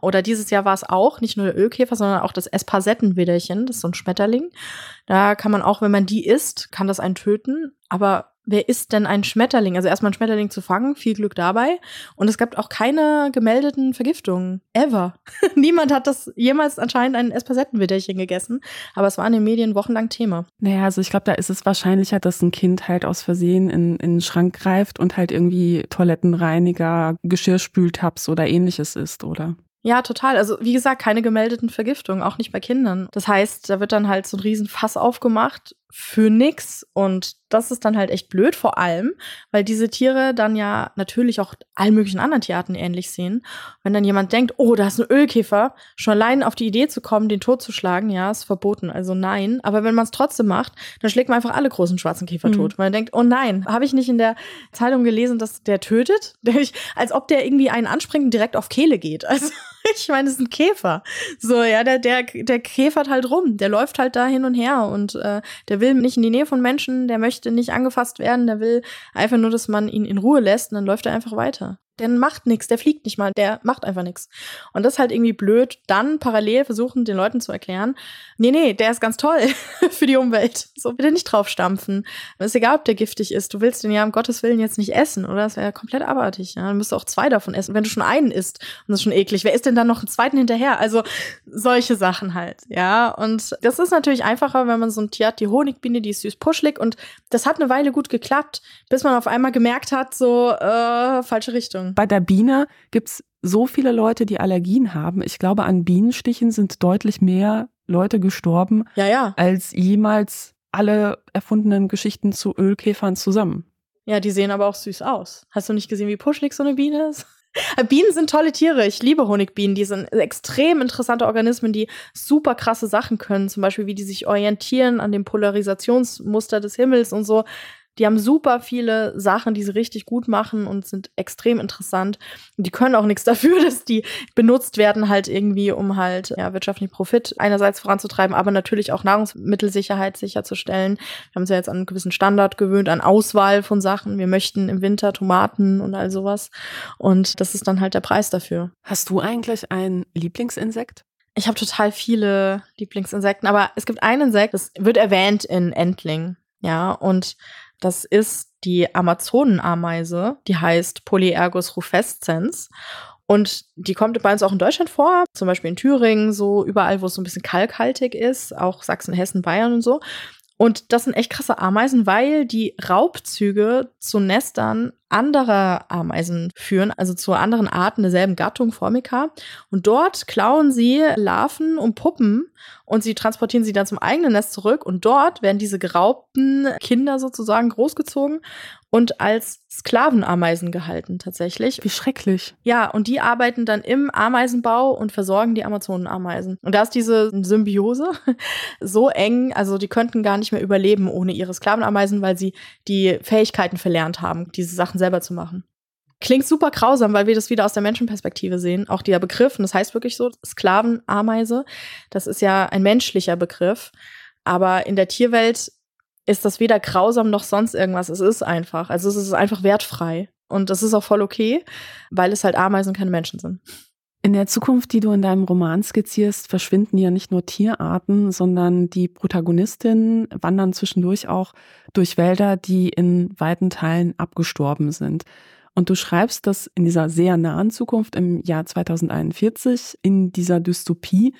Oder dieses Jahr war es auch, nicht nur der Ölkäfer, sondern auch das Espasettenwiderchen, das ist so ein Schmetterling. Da kann man auch, wenn man die isst, kann das einen töten. Aber wer ist denn ein Schmetterling? Also erstmal ein Schmetterling zu fangen, viel Glück dabei. Und es gab auch keine gemeldeten Vergiftungen. Ever. Niemand hat das jemals anscheinend ein Espasettenwiderchen gegessen. Aber es war in den Medien wochenlang Thema. Naja, also ich glaube, da ist es wahrscheinlicher, dass ein Kind halt aus Versehen in, in den Schrank greift und halt irgendwie Toilettenreiniger, Geschirrspültabs oder ähnliches ist, oder? Ja, total. Also wie gesagt, keine gemeldeten Vergiftungen, auch nicht bei Kindern. Das heißt, da wird dann halt so ein Riesenfass aufgemacht für nix. Und das ist dann halt echt blöd, vor allem, weil diese Tiere dann ja natürlich auch allen möglichen anderen Tierarten ähnlich sehen. Wenn dann jemand denkt, oh, da ist ein Ölkäfer, schon allein auf die Idee zu kommen, den totzuschlagen, ja, ist verboten. Also nein. Aber wenn man es trotzdem macht, dann schlägt man einfach alle großen schwarzen Käfer mhm. tot. Man denkt, oh nein, habe ich nicht in der Zeitung gelesen, dass der tötet? Als ob der irgendwie einen anspringt und direkt auf Kehle geht. Also ich meine, es ist ein Käfer. So, ja, der, der, der käfert halt rum. Der läuft halt da hin und her und äh, der will nicht in die Nähe von Menschen, der möchte nicht angefasst werden, der will einfach nur, dass man ihn in Ruhe lässt und dann läuft er einfach weiter der macht nichts, der fliegt nicht mal, der macht einfach nichts. Und das ist halt irgendwie blöd, dann parallel versuchen, den Leuten zu erklären, nee, nee, der ist ganz toll für die Umwelt. So bitte nicht draufstampfen. Ist egal, ob der giftig ist. Du willst den ja um Gottes Willen jetzt nicht essen, oder? Das wäre ja komplett abartig. Ja? Dann müsst du auch zwei davon essen. Wenn du schon einen isst, und das ist schon eklig, wer isst denn dann noch einen zweiten hinterher? Also solche Sachen halt, ja. Und das ist natürlich einfacher, wenn man so ein Tier hat, die Honigbiene, die ist süß puschlig und das hat eine Weile gut geklappt, bis man auf einmal gemerkt hat, so, äh, falsche Richtung. Bei der Biene gibt es so viele Leute, die Allergien haben. Ich glaube, an Bienenstichen sind deutlich mehr Leute gestorben, ja, ja. als jemals alle erfundenen Geschichten zu Ölkäfern zusammen. Ja, die sehen aber auch süß aus. Hast du nicht gesehen, wie puschlig so eine Biene ist? Bienen sind tolle Tiere. Ich liebe Honigbienen. Die sind extrem interessante Organismen, die super krasse Sachen können. Zum Beispiel, wie die sich orientieren an dem Polarisationsmuster des Himmels und so. Die haben super viele Sachen, die sie richtig gut machen und sind extrem interessant. Und die können auch nichts dafür, dass die benutzt werden, halt irgendwie, um halt ja, wirtschaftlichen Profit einerseits voranzutreiben, aber natürlich auch Nahrungsmittelsicherheit sicherzustellen. Wir haben uns ja jetzt an einen gewissen Standard gewöhnt, an Auswahl von Sachen. Wir möchten im Winter Tomaten und all sowas. Und das ist dann halt der Preis dafür. Hast du eigentlich ein Lieblingsinsekt? Ich habe total viele Lieblingsinsekten, aber es gibt ein Insekt, das wird erwähnt in Entling. Ja, und das ist die Amazonenameise, die heißt Polyergus rufescens. Und die kommt bei uns auch in Deutschland vor, zum Beispiel in Thüringen, so überall, wo es so ein bisschen kalkhaltig ist, auch Sachsen, Hessen, Bayern und so. Und das sind echt krasse Ameisen, weil die Raubzüge zu Nestern anderer Ameisen führen, also zu anderen Arten derselben Gattung Formica. Und dort klauen sie Larven und Puppen und sie transportieren sie dann zum eigenen Nest zurück. Und dort werden diese geraubten Kinder sozusagen großgezogen und als Sklavenameisen gehalten tatsächlich. Wie schrecklich. Ja, und die arbeiten dann im Ameisenbau und versorgen die Amazonenameisen. Und da ist diese Symbiose so eng, also die könnten gar nicht mehr überleben ohne ihre Sklavenameisen, weil sie die Fähigkeiten verlernt haben, diese Sachen selber zu machen. Klingt super grausam, weil wir das wieder aus der Menschenperspektive sehen. Auch der Begriff, und das heißt wirklich so, Sklavenameise, das ist ja ein menschlicher Begriff. Aber in der Tierwelt ist das weder grausam noch sonst irgendwas. Es ist einfach. Also es ist einfach wertfrei. Und das ist auch voll okay, weil es halt Ameisen keine Menschen sind. In der Zukunft, die du in deinem Roman skizzierst, verschwinden ja nicht nur Tierarten, sondern die Protagonistinnen wandern zwischendurch auch durch Wälder, die in weiten Teilen abgestorben sind. Und du schreibst, dass in dieser sehr nahen Zukunft im Jahr 2041, in dieser Dystopie,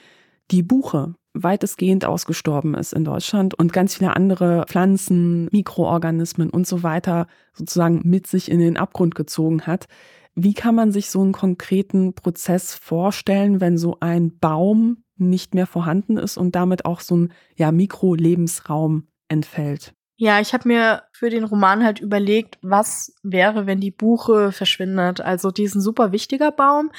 die Buche weitestgehend ausgestorben ist in Deutschland und ganz viele andere Pflanzen, Mikroorganismen und so weiter sozusagen mit sich in den Abgrund gezogen hat. Wie kann man sich so einen konkreten Prozess vorstellen, wenn so ein Baum nicht mehr vorhanden ist und damit auch so ein ja, Mikrolebensraum entfällt? Ja, ich habe mir für den Roman halt überlegt, was wäre, wenn die Buche verschwindet. Also diesen super wichtiger Baum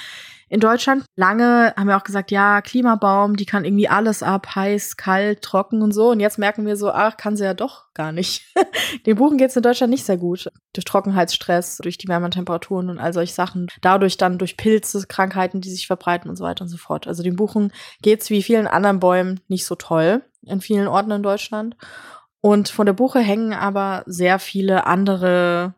in Deutschland. Lange haben wir auch gesagt, ja, Klimabaum, die kann irgendwie alles ab, heiß, kalt, trocken und so. Und jetzt merken wir so, ach, kann sie ja doch gar nicht. Den Buchen geht's in Deutschland nicht sehr gut. Durch Trockenheitsstress, durch die wärmeren Temperaturen und all solche Sachen. Dadurch dann durch Pilze, Krankheiten, die sich verbreiten und so weiter und so fort. Also den Buchen geht's wie vielen anderen Bäumen nicht so toll in vielen Orten in Deutschland. Und von der Buche hängen aber sehr viele andere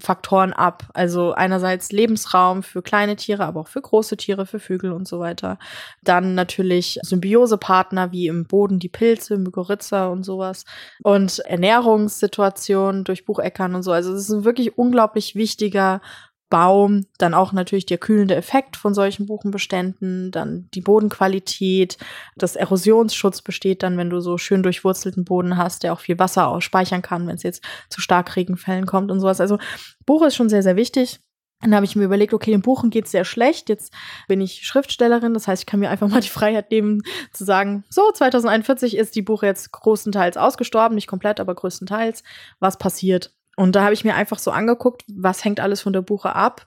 Faktoren ab. Also einerseits Lebensraum für kleine Tiere, aber auch für große Tiere, für Vögel und so weiter. Dann natürlich Symbiosepartner wie im Boden die Pilze, Mykorrhiza und sowas. Und Ernährungssituationen durch Bucheckern und so. Also es ist ein wirklich unglaublich wichtiger Baum, dann auch natürlich der kühlende Effekt von solchen Buchenbeständen, dann die Bodenqualität, das Erosionsschutz besteht dann, wenn du so schön durchwurzelten Boden hast, der auch viel Wasser ausspeichern kann, wenn es jetzt zu Starkregenfällen kommt und sowas. Also Buche ist schon sehr, sehr wichtig. Dann habe ich mir überlegt, okay, den Buchen geht's sehr schlecht. Jetzt bin ich Schriftstellerin, das heißt, ich kann mir einfach mal die Freiheit nehmen, zu sagen, so, 2041 ist die Buche jetzt größtenteils ausgestorben, nicht komplett, aber größtenteils. Was passiert? Und da habe ich mir einfach so angeguckt, was hängt alles von der Buche ab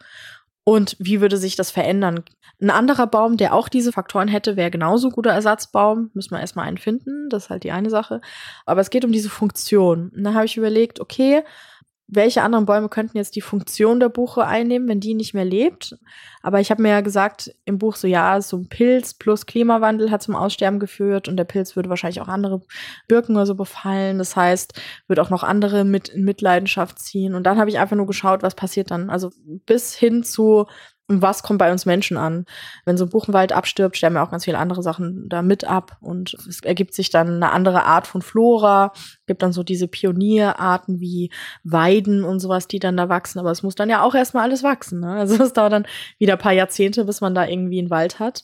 und wie würde sich das verändern. Ein anderer Baum, der auch diese Faktoren hätte, wäre genauso guter Ersatzbaum. Müssen wir erstmal einen finden, das ist halt die eine Sache. Aber es geht um diese Funktion. Und dann habe ich überlegt, okay, welche anderen Bäume könnten jetzt die Funktion der Buche einnehmen, wenn die nicht mehr lebt. Aber ich habe mir ja gesagt im Buch so, ja, so ein Pilz plus Klimawandel hat zum Aussterben geführt und der Pilz würde wahrscheinlich auch andere Birken oder so befallen. Das heißt, wird auch noch andere mit in Mitleidenschaft ziehen. Und dann habe ich einfach nur geschaut, was passiert dann. Also bis hin zu was kommt bei uns Menschen an? Wenn so ein Buchenwald abstirbt, sterben ja auch ganz viele andere Sachen da mit ab und es ergibt sich dann eine andere Art von Flora, gibt dann so diese Pionierarten wie Weiden und sowas, die dann da wachsen, aber es muss dann ja auch erstmal alles wachsen. Ne? Also es dauert dann wieder ein paar Jahrzehnte, bis man da irgendwie einen Wald hat.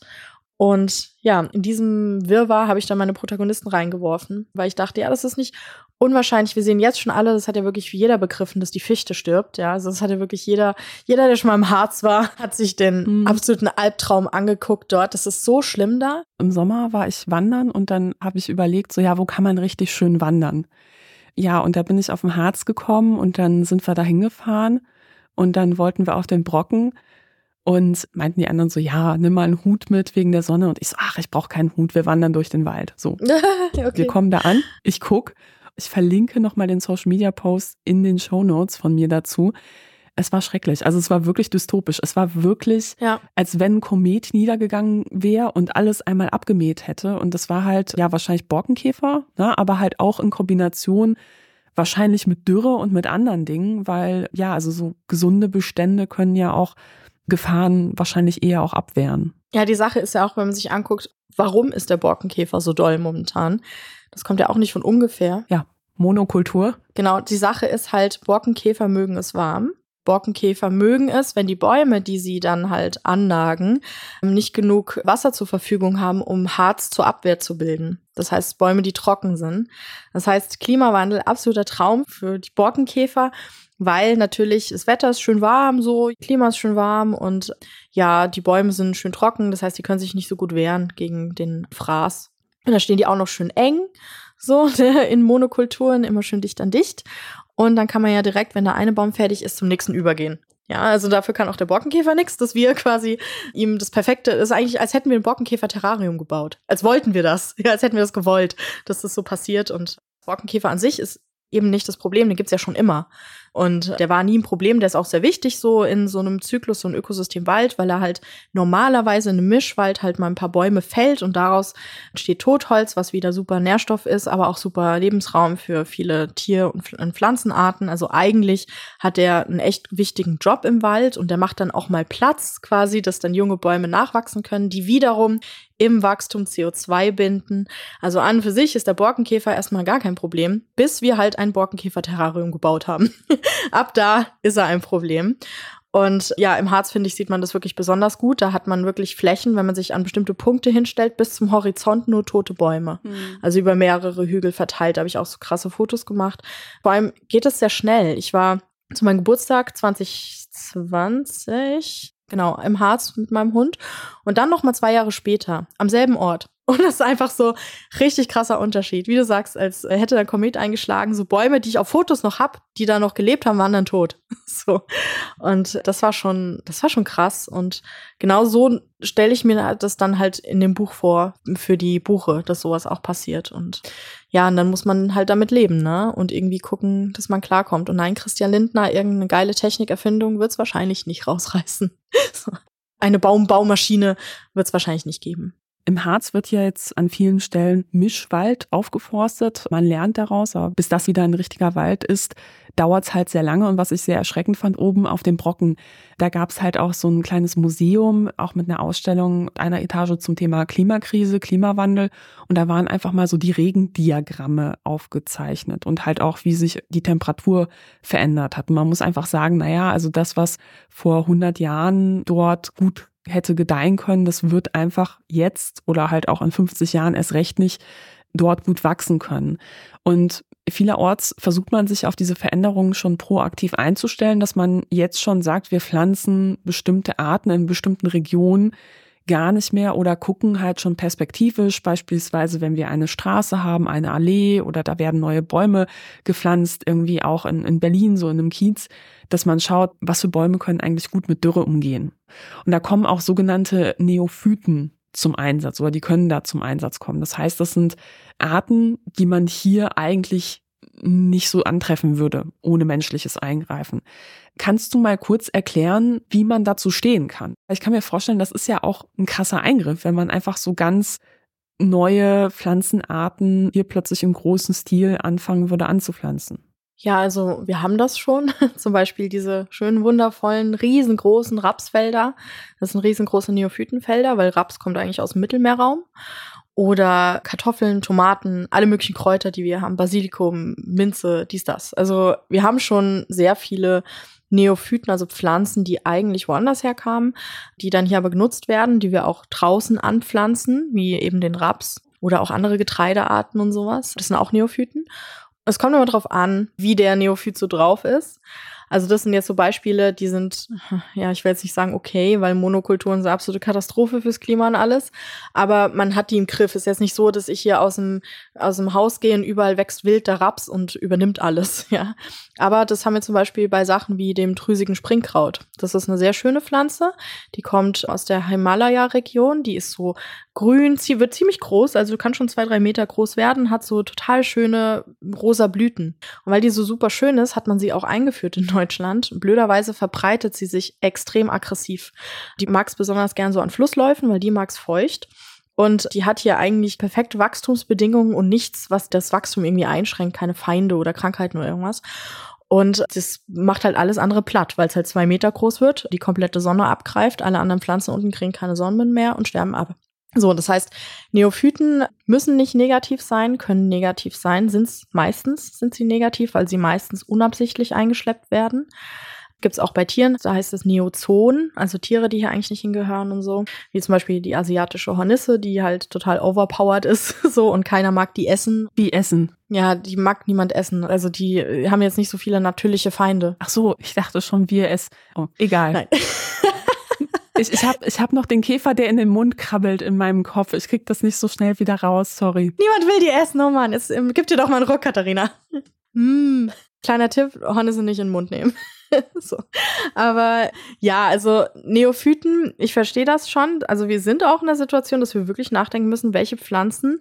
Und ja, in diesem Wirrwarr habe ich dann meine Protagonisten reingeworfen, weil ich dachte, ja, das ist nicht unwahrscheinlich. Wir sehen jetzt schon alle, das hat ja wirklich jeder begriffen, dass die Fichte stirbt. Ja, also das hat ja wirklich jeder, jeder, der schon mal im Harz war, hat sich den mhm. absoluten Albtraum angeguckt dort. Das ist so schlimm da. Im Sommer war ich wandern und dann habe ich überlegt, so ja, wo kann man richtig schön wandern? Ja, und da bin ich auf den Harz gekommen und dann sind wir da hingefahren und dann wollten wir auf den Brocken und meinten die anderen so, ja, nimm mal einen Hut mit wegen der Sonne. Und ich so, ach, ich brauche keinen Hut, wir wandern durch den Wald. So. okay. Wir kommen da an, ich guck, ich verlinke nochmal den Social Media Post in den Show Notes von mir dazu. Es war schrecklich. Also es war wirklich dystopisch. Es war wirklich, ja. als wenn ein Komet niedergegangen wäre und alles einmal abgemäht hätte. Und das war halt, ja, wahrscheinlich Borkenkäfer, ne, aber halt auch in Kombination wahrscheinlich mit Dürre und mit anderen Dingen, weil ja, also so gesunde Bestände können ja auch Gefahren wahrscheinlich eher auch abwehren. Ja, die Sache ist ja auch, wenn man sich anguckt, warum ist der Borkenkäfer so doll momentan? Das kommt ja auch nicht von ungefähr. Ja, Monokultur. Genau, die Sache ist halt, Borkenkäfer mögen es warm. Borkenkäfer mögen es, wenn die Bäume, die sie dann halt annagen, nicht genug Wasser zur Verfügung haben, um Harz zur Abwehr zu bilden. Das heißt, Bäume, die trocken sind. Das heißt, Klimawandel, absoluter Traum für die Borkenkäfer weil natürlich das Wetter ist schön warm, so Klima ist schön warm und ja, die Bäume sind schön trocken, das heißt, die können sich nicht so gut wehren gegen den Fraß. Und da stehen die auch noch schön eng, so in Monokulturen immer schön dicht an dicht. Und dann kann man ja direkt, wenn der eine Baum fertig ist, zum nächsten übergehen. Ja, also dafür kann auch der Borkenkäfer nichts, dass wir quasi ihm das perfekte, ist eigentlich, als hätten wir ein Borkenkäfer-Terrarium gebaut. Als wollten wir das. Ja, als hätten wir das gewollt, dass das so passiert. Und Borkenkäfer an sich ist eben nicht das Problem, den gibt's ja schon immer. Und der war nie ein Problem, der ist auch sehr wichtig so in so einem Zyklus, so ein Ökosystem Wald, weil er halt normalerweise in einem Mischwald halt mal ein paar Bäume fällt und daraus entsteht Totholz, was wieder super Nährstoff ist, aber auch super Lebensraum für viele Tier- und Pflanzenarten. Also eigentlich hat er einen echt wichtigen Job im Wald und der macht dann auch mal Platz quasi, dass dann junge Bäume nachwachsen können, die wiederum im Wachstum CO2 binden. Also an für sich ist der Borkenkäfer erstmal gar kein Problem, bis wir halt ein Borkenkäfer-Terrarium gebaut haben. Ab da ist er ein Problem. Und ja, im Harz, finde ich, sieht man das wirklich besonders gut. Da hat man wirklich Flächen, wenn man sich an bestimmte Punkte hinstellt, bis zum Horizont nur tote Bäume. Mhm. Also über mehrere Hügel verteilt. Da habe ich auch so krasse Fotos gemacht. Vor allem geht es sehr schnell. Ich war zu meinem Geburtstag 2020, genau, im Harz mit meinem Hund. Und dann noch mal zwei Jahre später, am selben Ort. Und das ist einfach so richtig krasser Unterschied. Wie du sagst, als hätte der Komet eingeschlagen, so Bäume, die ich auf Fotos noch hab, die da noch gelebt haben, waren dann tot. so. Und das war schon, das war schon krass. Und genau so stelle ich mir das dann halt in dem Buch vor, für die Buche, dass sowas auch passiert. Und ja, und dann muss man halt damit leben, ne? Und irgendwie gucken, dass man klarkommt. Und nein, Christian Lindner, irgendeine geile Technikerfindung wird's wahrscheinlich nicht rausreißen. so. Eine Baumbaumaschine wird's wahrscheinlich nicht geben. Im Harz wird ja jetzt an vielen Stellen Mischwald aufgeforstet. Man lernt daraus, aber bis das wieder ein richtiger Wald ist, dauert es halt sehr lange. Und was ich sehr erschreckend fand, oben auf dem Brocken, da gab es halt auch so ein kleines Museum, auch mit einer Ausstellung einer Etage zum Thema Klimakrise, Klimawandel. Und da waren einfach mal so die Regendiagramme aufgezeichnet und halt auch, wie sich die Temperatur verändert hat. Und man muss einfach sagen, naja, also das, was vor 100 Jahren dort gut hätte gedeihen können, das wird einfach jetzt oder halt auch in 50 Jahren erst recht nicht dort gut wachsen können. Und vielerorts versucht man sich auf diese Veränderungen schon proaktiv einzustellen, dass man jetzt schon sagt, wir pflanzen bestimmte Arten in bestimmten Regionen gar nicht mehr oder gucken halt schon perspektivisch, beispielsweise wenn wir eine Straße haben, eine Allee oder da werden neue Bäume gepflanzt, irgendwie auch in, in Berlin, so in einem Kiez, dass man schaut, was für Bäume können eigentlich gut mit Dürre umgehen. Und da kommen auch sogenannte Neophyten zum Einsatz oder die können da zum Einsatz kommen. Das heißt, das sind Arten, die man hier eigentlich nicht so antreffen würde ohne menschliches Eingreifen. Kannst du mal kurz erklären, wie man dazu stehen kann? Ich kann mir vorstellen, das ist ja auch ein krasser Eingriff, wenn man einfach so ganz neue Pflanzenarten hier plötzlich im großen Stil anfangen würde anzupflanzen. Ja, also wir haben das schon. Zum Beispiel diese schönen, wundervollen, riesengroßen Rapsfelder. Das sind riesengroße Neophytenfelder, weil Raps kommt eigentlich aus dem Mittelmeerraum. Oder Kartoffeln, Tomaten, alle möglichen Kräuter, die wir haben, Basilikum, Minze, dies, das. Also wir haben schon sehr viele Neophyten, also Pflanzen, die eigentlich woanders herkamen, die dann hier aber genutzt werden, die wir auch draußen anpflanzen, wie eben den Raps oder auch andere Getreidearten und sowas. Das sind auch Neophyten. Es kommt immer darauf an, wie der Neophyt so drauf ist. Also das sind jetzt so Beispiele, die sind, ja, ich will jetzt nicht sagen okay, weil Monokulturen sind eine absolute Katastrophe fürs Klima und alles. Aber man hat die im Griff. Ist jetzt nicht so, dass ich hier aus dem, aus dem Haus gehe und überall wächst wild der Raps und übernimmt alles, ja. Aber das haben wir zum Beispiel bei Sachen wie dem drüsigen Springkraut. Das ist eine sehr schöne Pflanze. Die kommt aus der Himalaya-Region. Die ist so grün, sie wird ziemlich groß, also kann schon zwei, drei Meter groß werden, hat so total schöne rosa Blüten. Und weil die so super schön ist, hat man sie auch eingeführt in Deutschland. Blöderweise verbreitet sie sich extrem aggressiv. Die mag es besonders gern so an Flussläufen, weil die mag es feucht. Und die hat hier eigentlich perfekte Wachstumsbedingungen und nichts, was das Wachstum irgendwie einschränkt, keine Feinde oder Krankheiten oder irgendwas. Und das macht halt alles andere platt, weil es halt zwei Meter groß wird, die komplette Sonne abgreift, alle anderen Pflanzen unten kriegen keine Sonnenwind mehr und sterben ab. So, das heißt, Neophyten müssen nicht negativ sein, können negativ sein, sind meistens sind sie negativ, weil sie meistens unabsichtlich eingeschleppt werden. Gibt's auch bei Tieren, da heißt es Neozoon, also Tiere, die hier eigentlich nicht hingehören und so. Wie zum Beispiel die asiatische Hornisse, die halt total overpowered ist, so, und keiner mag die essen. Wie essen? Ja, die mag niemand essen. Also die haben jetzt nicht so viele natürliche Feinde. Ach so, ich dachte schon, wir es. Oh, egal. Nein. Ich, ich habe ich hab noch den Käfer, der in den Mund krabbelt in meinem Kopf. Ich krieg das nicht so schnell wieder raus, sorry. Niemand will die essen, oh Mann. Es, ähm, gib dir doch mal einen Ruck, Katharina. Mm. Kleiner Tipp, Hornisse nicht in den Mund nehmen. so. Aber ja, also Neophyten, ich verstehe das schon. Also wir sind auch in der Situation, dass wir wirklich nachdenken müssen, welche Pflanzen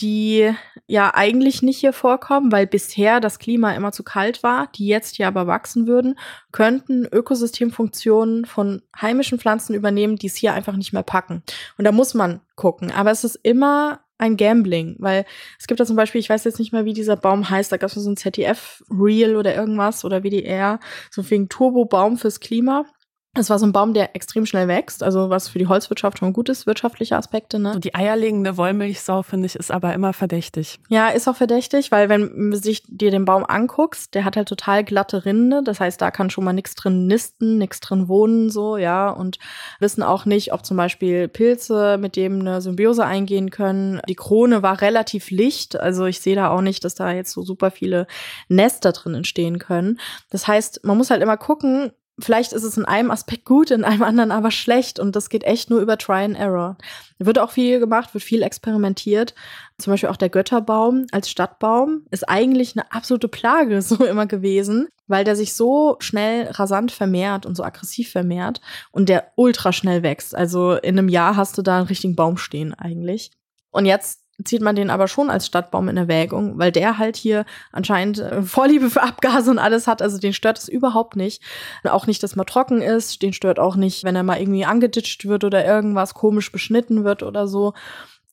die ja eigentlich nicht hier vorkommen, weil bisher das Klima immer zu kalt war, die jetzt hier aber wachsen würden, könnten Ökosystemfunktionen von heimischen Pflanzen übernehmen, die es hier einfach nicht mehr packen. Und da muss man gucken. Aber es ist immer ein Gambling, weil es gibt da zum Beispiel, ich weiß jetzt nicht mehr, wie dieser Baum heißt, da gab es so ein ZDF-Reel oder irgendwas oder WDR, so wegen Turbo-Baum fürs Klima. Es war so ein Baum, der extrem schnell wächst, also was für die Holzwirtschaft schon gut ist, wirtschaftliche Aspekte. Ne? Die eierlegende Wollmilchsau, finde ich, ist aber immer verdächtig. Ja, ist auch verdächtig, weil wenn du sich dir den Baum anguckst, der hat halt total glatte Rinde. Das heißt, da kann schon mal nichts drin nisten, nichts drin wohnen, so, ja. Und wissen auch nicht, ob zum Beispiel Pilze mit dem eine Symbiose eingehen können. Die Krone war relativ licht, also ich sehe da auch nicht, dass da jetzt so super viele Nester drin entstehen können. Das heißt, man muss halt immer gucken, vielleicht ist es in einem Aspekt gut, in einem anderen aber schlecht und das geht echt nur über Try and Error. Wird auch viel gemacht, wird viel experimentiert. Zum Beispiel auch der Götterbaum als Stadtbaum ist eigentlich eine absolute Plage so immer gewesen, weil der sich so schnell rasant vermehrt und so aggressiv vermehrt und der ultra schnell wächst. Also in einem Jahr hast du da einen richtigen Baum stehen eigentlich. Und jetzt zieht man den aber schon als Stadtbaum in Erwägung, weil der halt hier anscheinend äh, Vorliebe für Abgase und alles hat. Also den stört es überhaupt nicht. Auch nicht, dass man trocken ist. Den stört auch nicht, wenn er mal irgendwie angeditscht wird oder irgendwas komisch beschnitten wird oder so.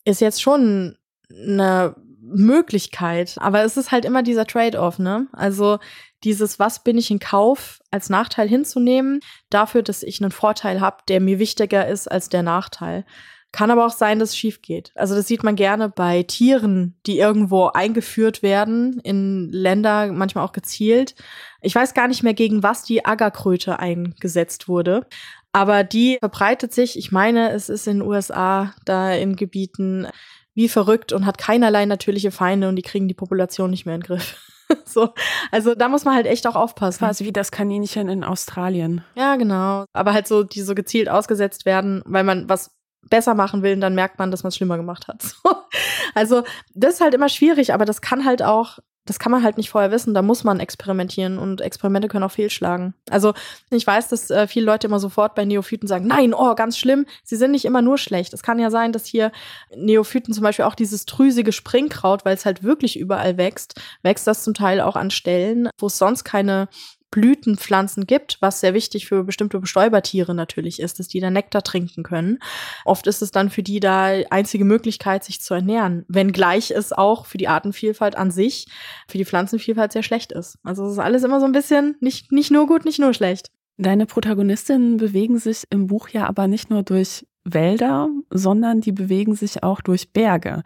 Ist jetzt schon eine Möglichkeit. Aber es ist halt immer dieser Trade-off, ne? Also dieses, was bin ich in Kauf, als Nachteil hinzunehmen, dafür, dass ich einen Vorteil habe, der mir wichtiger ist als der Nachteil. Kann aber auch sein, dass es schief geht. Also das sieht man gerne bei Tieren, die irgendwo eingeführt werden, in Länder, manchmal auch gezielt. Ich weiß gar nicht mehr, gegen was die Aggerkröte eingesetzt wurde. Aber die verbreitet sich, ich meine, es ist in den USA, da in Gebieten wie verrückt und hat keinerlei natürliche Feinde und die kriegen die Population nicht mehr in den Griff. so. Also da muss man halt echt auch aufpassen. Quasi wie das Kaninchen in Australien. Ja, genau. Aber halt so, die so gezielt ausgesetzt werden, weil man was besser machen will, dann merkt man, dass man es schlimmer gemacht hat. also das ist halt immer schwierig, aber das kann halt auch, das kann man halt nicht vorher wissen. Da muss man experimentieren und Experimente können auch fehlschlagen. Also ich weiß, dass äh, viele Leute immer sofort bei Neophyten sagen, nein, oh, ganz schlimm. Sie sind nicht immer nur schlecht. Es kann ja sein, dass hier Neophyten zum Beispiel auch dieses drüsige Springkraut, weil es halt wirklich überall wächst, wächst das zum Teil auch an Stellen, wo es sonst keine Blütenpflanzen gibt, was sehr wichtig für bestimmte Bestäubertiere natürlich ist, dass die da Nektar trinken können. Oft ist es dann für die da einzige Möglichkeit, sich zu ernähren, wenngleich es auch für die Artenvielfalt an sich, für die Pflanzenvielfalt sehr schlecht ist. Also es ist alles immer so ein bisschen nicht, nicht nur gut, nicht nur schlecht. Deine Protagonistinnen bewegen sich im Buch ja aber nicht nur durch Wälder, sondern die bewegen sich auch durch Berge.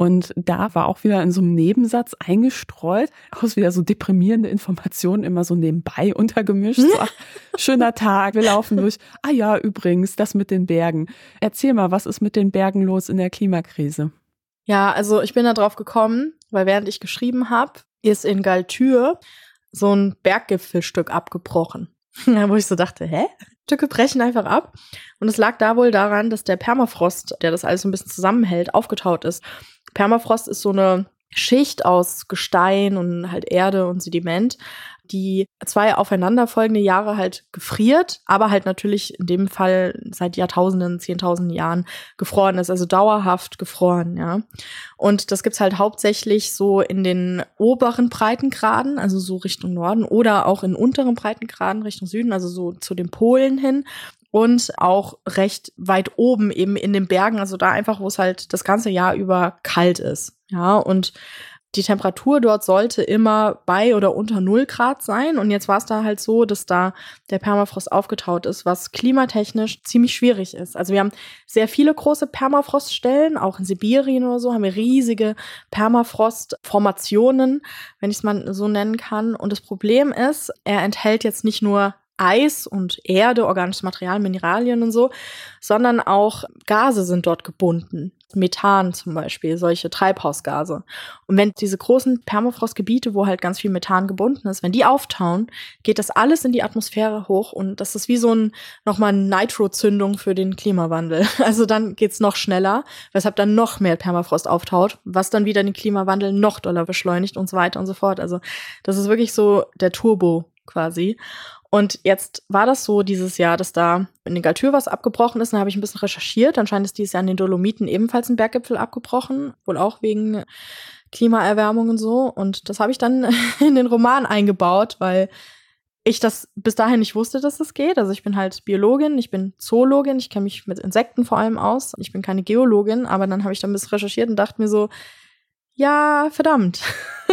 Und da war auch wieder in so einem Nebensatz eingestreut, auch wieder so deprimierende Informationen immer so nebenbei untergemischt. So, ach, schöner Tag, wir laufen durch. Ah ja, übrigens, das mit den Bergen. Erzähl mal, was ist mit den Bergen los in der Klimakrise? Ja, also ich bin da drauf gekommen, weil während ich geschrieben habe, ist in Galtür so ein Berggipfelstück abgebrochen. wo ich so dachte, hä? Stücke brechen einfach ab. Und es lag da wohl daran, dass der Permafrost, der das alles so ein bisschen zusammenhält, aufgetaut ist. Permafrost ist so eine Schicht aus Gestein und halt Erde und Sediment, die zwei aufeinanderfolgende Jahre halt gefriert, aber halt natürlich in dem Fall seit Jahrtausenden, Zehntausenden Jahren gefroren ist, also dauerhaft gefroren, ja. Und das gibt's halt hauptsächlich so in den oberen Breitengraden, also so Richtung Norden oder auch in unteren Breitengraden Richtung Süden, also so zu den Polen hin und auch recht weit oben eben in den Bergen, also da einfach, wo es halt das ganze Jahr über kalt ist. Ja, und die Temperatur dort sollte immer bei oder unter 0 Grad sein. Und jetzt war es da halt so, dass da der Permafrost aufgetaut ist, was klimatechnisch ziemlich schwierig ist. Also wir haben sehr viele große Permafroststellen, auch in Sibirien oder so haben wir riesige Permafrostformationen, wenn ich es mal so nennen kann. Und das Problem ist, er enthält jetzt nicht nur Eis und Erde, organisches Material, Mineralien und so, sondern auch Gase sind dort gebunden. Methan zum Beispiel, solche Treibhausgase. Und wenn diese großen Permafrostgebiete, wo halt ganz viel Methan gebunden ist, wenn die auftauen, geht das alles in die Atmosphäre hoch und das ist wie so ein nochmal Nitrozündung für den Klimawandel. Also dann geht's noch schneller, weshalb dann noch mehr Permafrost auftaut, was dann wieder den Klimawandel noch doller beschleunigt und so weiter und so fort. Also das ist wirklich so der Turbo quasi. Und jetzt war das so dieses Jahr, dass da in den Galtür was abgebrochen ist. Dann habe ich ein bisschen recherchiert. Anscheinend ist dieses Jahr an den Dolomiten ebenfalls ein Berggipfel abgebrochen. Wohl auch wegen Klimaerwärmung und so. Und das habe ich dann in den Roman eingebaut, weil ich das bis dahin nicht wusste, dass das geht. Also ich bin halt Biologin, ich bin Zoologin, ich kenne mich mit Insekten vor allem aus. Ich bin keine Geologin, aber dann habe ich dann ein bisschen recherchiert und dachte mir so, ja, verdammt.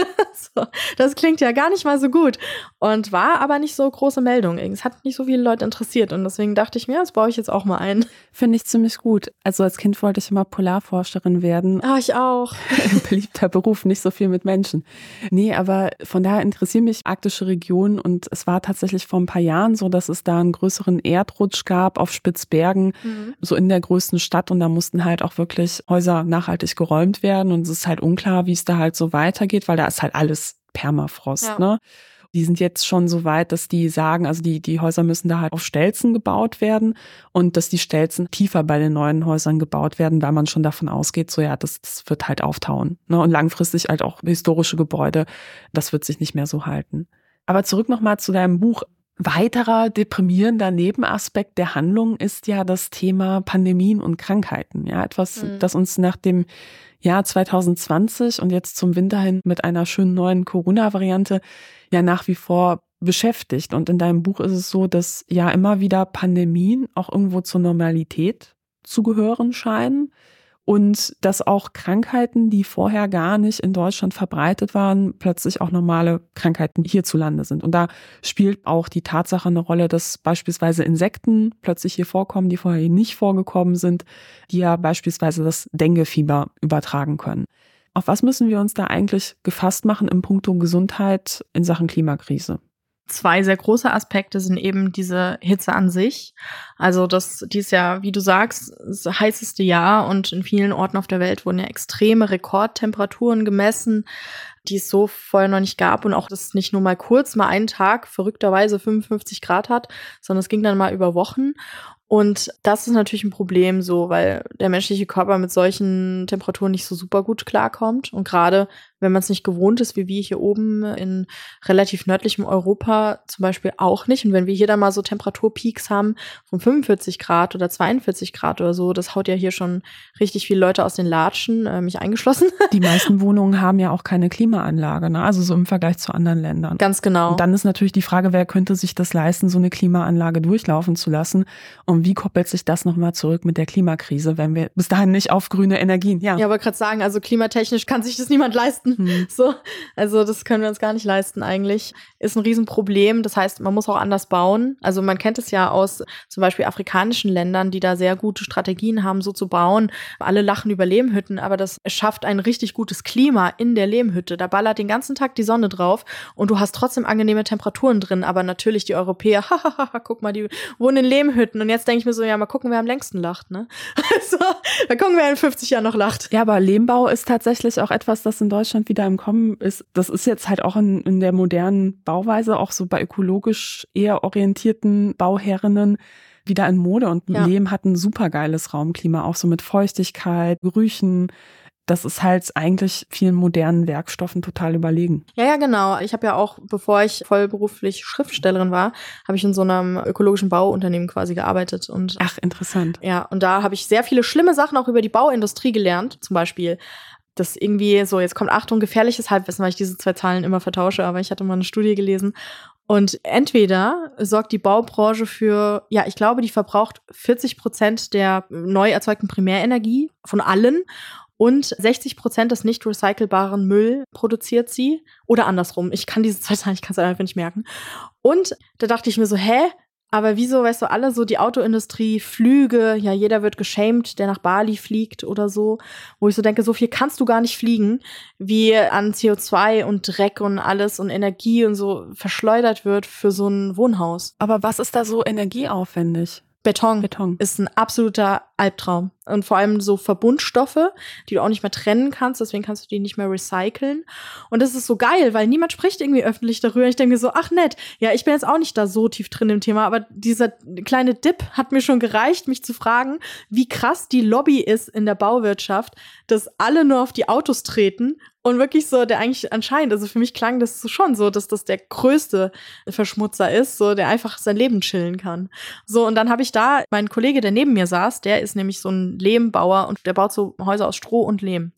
so, das klingt ja gar nicht mal so gut. Und war aber nicht so große Meldung. Es hat nicht so viele Leute interessiert. Und deswegen dachte ich mir, das baue ich jetzt auch mal ein. Finde ich ziemlich gut. Also als Kind wollte ich immer Polarforscherin werden. Ah, ich auch. Beliebter Beruf, nicht so viel mit Menschen. Nee, aber von daher interessieren mich arktische Regionen. Und es war tatsächlich vor ein paar Jahren so, dass es da einen größeren Erdrutsch gab auf Spitzbergen, mhm. so in der größten Stadt. Und da mussten halt auch wirklich Häuser nachhaltig geräumt werden. Und es ist halt unklar, wie es da halt so weitergeht, weil da ist halt alles Permafrost, ja. ne? Die sind jetzt schon so weit, dass die sagen, also die, die Häuser müssen da halt auf Stelzen gebaut werden und dass die Stelzen tiefer bei den neuen Häusern gebaut werden, weil man schon davon ausgeht, so ja, das, das wird halt auftauen. Ne? Und langfristig halt auch historische Gebäude, das wird sich nicht mehr so halten. Aber zurück nochmal zu deinem Buch. Weiterer deprimierender Nebenaspekt der Handlung ist ja das Thema Pandemien und Krankheiten. Ja, etwas, mhm. das uns nach dem Jahr 2020 und jetzt zum Winter hin mit einer schönen neuen Corona-Variante ja nach wie vor beschäftigt. Und in deinem Buch ist es so, dass ja immer wieder Pandemien auch irgendwo zur Normalität zu gehören scheinen und dass auch Krankheiten, die vorher gar nicht in Deutschland verbreitet waren, plötzlich auch normale Krankheiten hierzulande sind. Und da spielt auch die Tatsache eine Rolle, dass beispielsweise Insekten plötzlich hier vorkommen, die vorher nicht vorgekommen sind, die ja beispielsweise das Denguefieber übertragen können. Auf was müssen wir uns da eigentlich gefasst machen im Punkto Gesundheit in Sachen Klimakrise? Zwei sehr große Aspekte sind eben diese Hitze an sich. Also das, dies Jahr, wie du sagst, das heißeste Jahr und in vielen Orten auf der Welt wurden ja extreme Rekordtemperaturen gemessen, die es so vorher noch nicht gab und auch das nicht nur mal kurz, mal einen Tag verrückterweise 55 Grad hat, sondern es ging dann mal über Wochen. Und das ist natürlich ein Problem so, weil der menschliche Körper mit solchen Temperaturen nicht so super gut klarkommt. Und gerade wenn man es nicht gewohnt ist, wie wir hier oben in relativ nördlichem Europa zum Beispiel auch nicht. Und wenn wir hier dann mal so Temperaturpeaks haben von 45 Grad oder 42 Grad oder so, das haut ja hier schon richtig viele Leute aus den Latschen, äh, mich eingeschlossen. Die meisten Wohnungen haben ja auch keine Klimaanlage, ne? also so im Vergleich zu anderen Ländern. Ganz genau. Und dann ist natürlich die Frage, wer könnte sich das leisten, so eine Klimaanlage durchlaufen zu lassen? Und wie koppelt sich das nochmal zurück mit der Klimakrise, wenn wir bis dahin nicht auf grüne Energien, ja. Ja, aber gerade sagen, also klimatechnisch kann sich das niemand leisten leisten. Hm. So, also das können wir uns gar nicht leisten eigentlich. Ist ein Riesenproblem. Das heißt, man muss auch anders bauen. Also man kennt es ja aus zum Beispiel afrikanischen Ländern, die da sehr gute Strategien haben, so zu bauen. Alle lachen über Lehmhütten, aber das schafft ein richtig gutes Klima in der Lehmhütte. Da ballert den ganzen Tag die Sonne drauf und du hast trotzdem angenehme Temperaturen drin. Aber natürlich die Europäer, hahaha, guck mal, die wohnen in Lehmhütten. Und jetzt denke ich mir so, ja, mal gucken, wer am längsten lacht, ne? Also, mal gucken, wer in 50 Jahren noch lacht. Ja, aber Lehmbau ist tatsächlich auch etwas, das in Deutschland Deutschland wieder im Kommen ist, das ist jetzt halt auch in, in der modernen Bauweise, auch so bei ökologisch eher orientierten Bauherrinnen wieder in Mode und ja. Lehm hat ein supergeiles Raumklima, auch so mit Feuchtigkeit, Gerüchen, das ist halt eigentlich vielen modernen Werkstoffen total überlegen. Ja, ja, genau. Ich habe ja auch, bevor ich vollberuflich Schriftstellerin war, habe ich in so einem ökologischen Bauunternehmen quasi gearbeitet. Und, Ach, interessant. Ja, und da habe ich sehr viele schlimme Sachen auch über die Bauindustrie gelernt. Zum Beispiel das irgendwie so, jetzt kommt Achtung, gefährliches Halbwissen, weil ich diese zwei Zahlen immer vertausche, aber ich hatte mal eine Studie gelesen. Und entweder sorgt die Baubranche für, ja, ich glaube, die verbraucht 40 Prozent der neu erzeugten Primärenergie von allen und 60 Prozent des nicht recycelbaren Müll produziert sie. Oder andersrum. Ich kann diese zwei Zahlen, ich kann es einfach nicht merken. Und da dachte ich mir so, hä? Aber wieso, weißt du, alle so die Autoindustrie, Flüge, ja, jeder wird geschämt, der nach Bali fliegt oder so, wo ich so denke, so viel kannst du gar nicht fliegen, wie an CO2 und Dreck und alles und Energie und so verschleudert wird für so ein Wohnhaus. Aber was ist da so energieaufwendig? Beton, Beton ist ein absoluter Albtraum. Und vor allem so Verbundstoffe, die du auch nicht mehr trennen kannst, deswegen kannst du die nicht mehr recyceln. Und das ist so geil, weil niemand spricht irgendwie öffentlich darüber. Ich denke so, ach nett, ja, ich bin jetzt auch nicht da so tief drin im Thema, aber dieser kleine Dip hat mir schon gereicht, mich zu fragen, wie krass die Lobby ist in der Bauwirtschaft, dass alle nur auf die Autos treten und wirklich so, der eigentlich anscheinend, also für mich klang das schon so, dass das der größte Verschmutzer ist, so der einfach sein Leben chillen kann. So, und dann habe ich da meinen Kollege, der neben mir saß, der ist nämlich so ein Lehmbauer und der baut so Häuser aus Stroh und Lehm.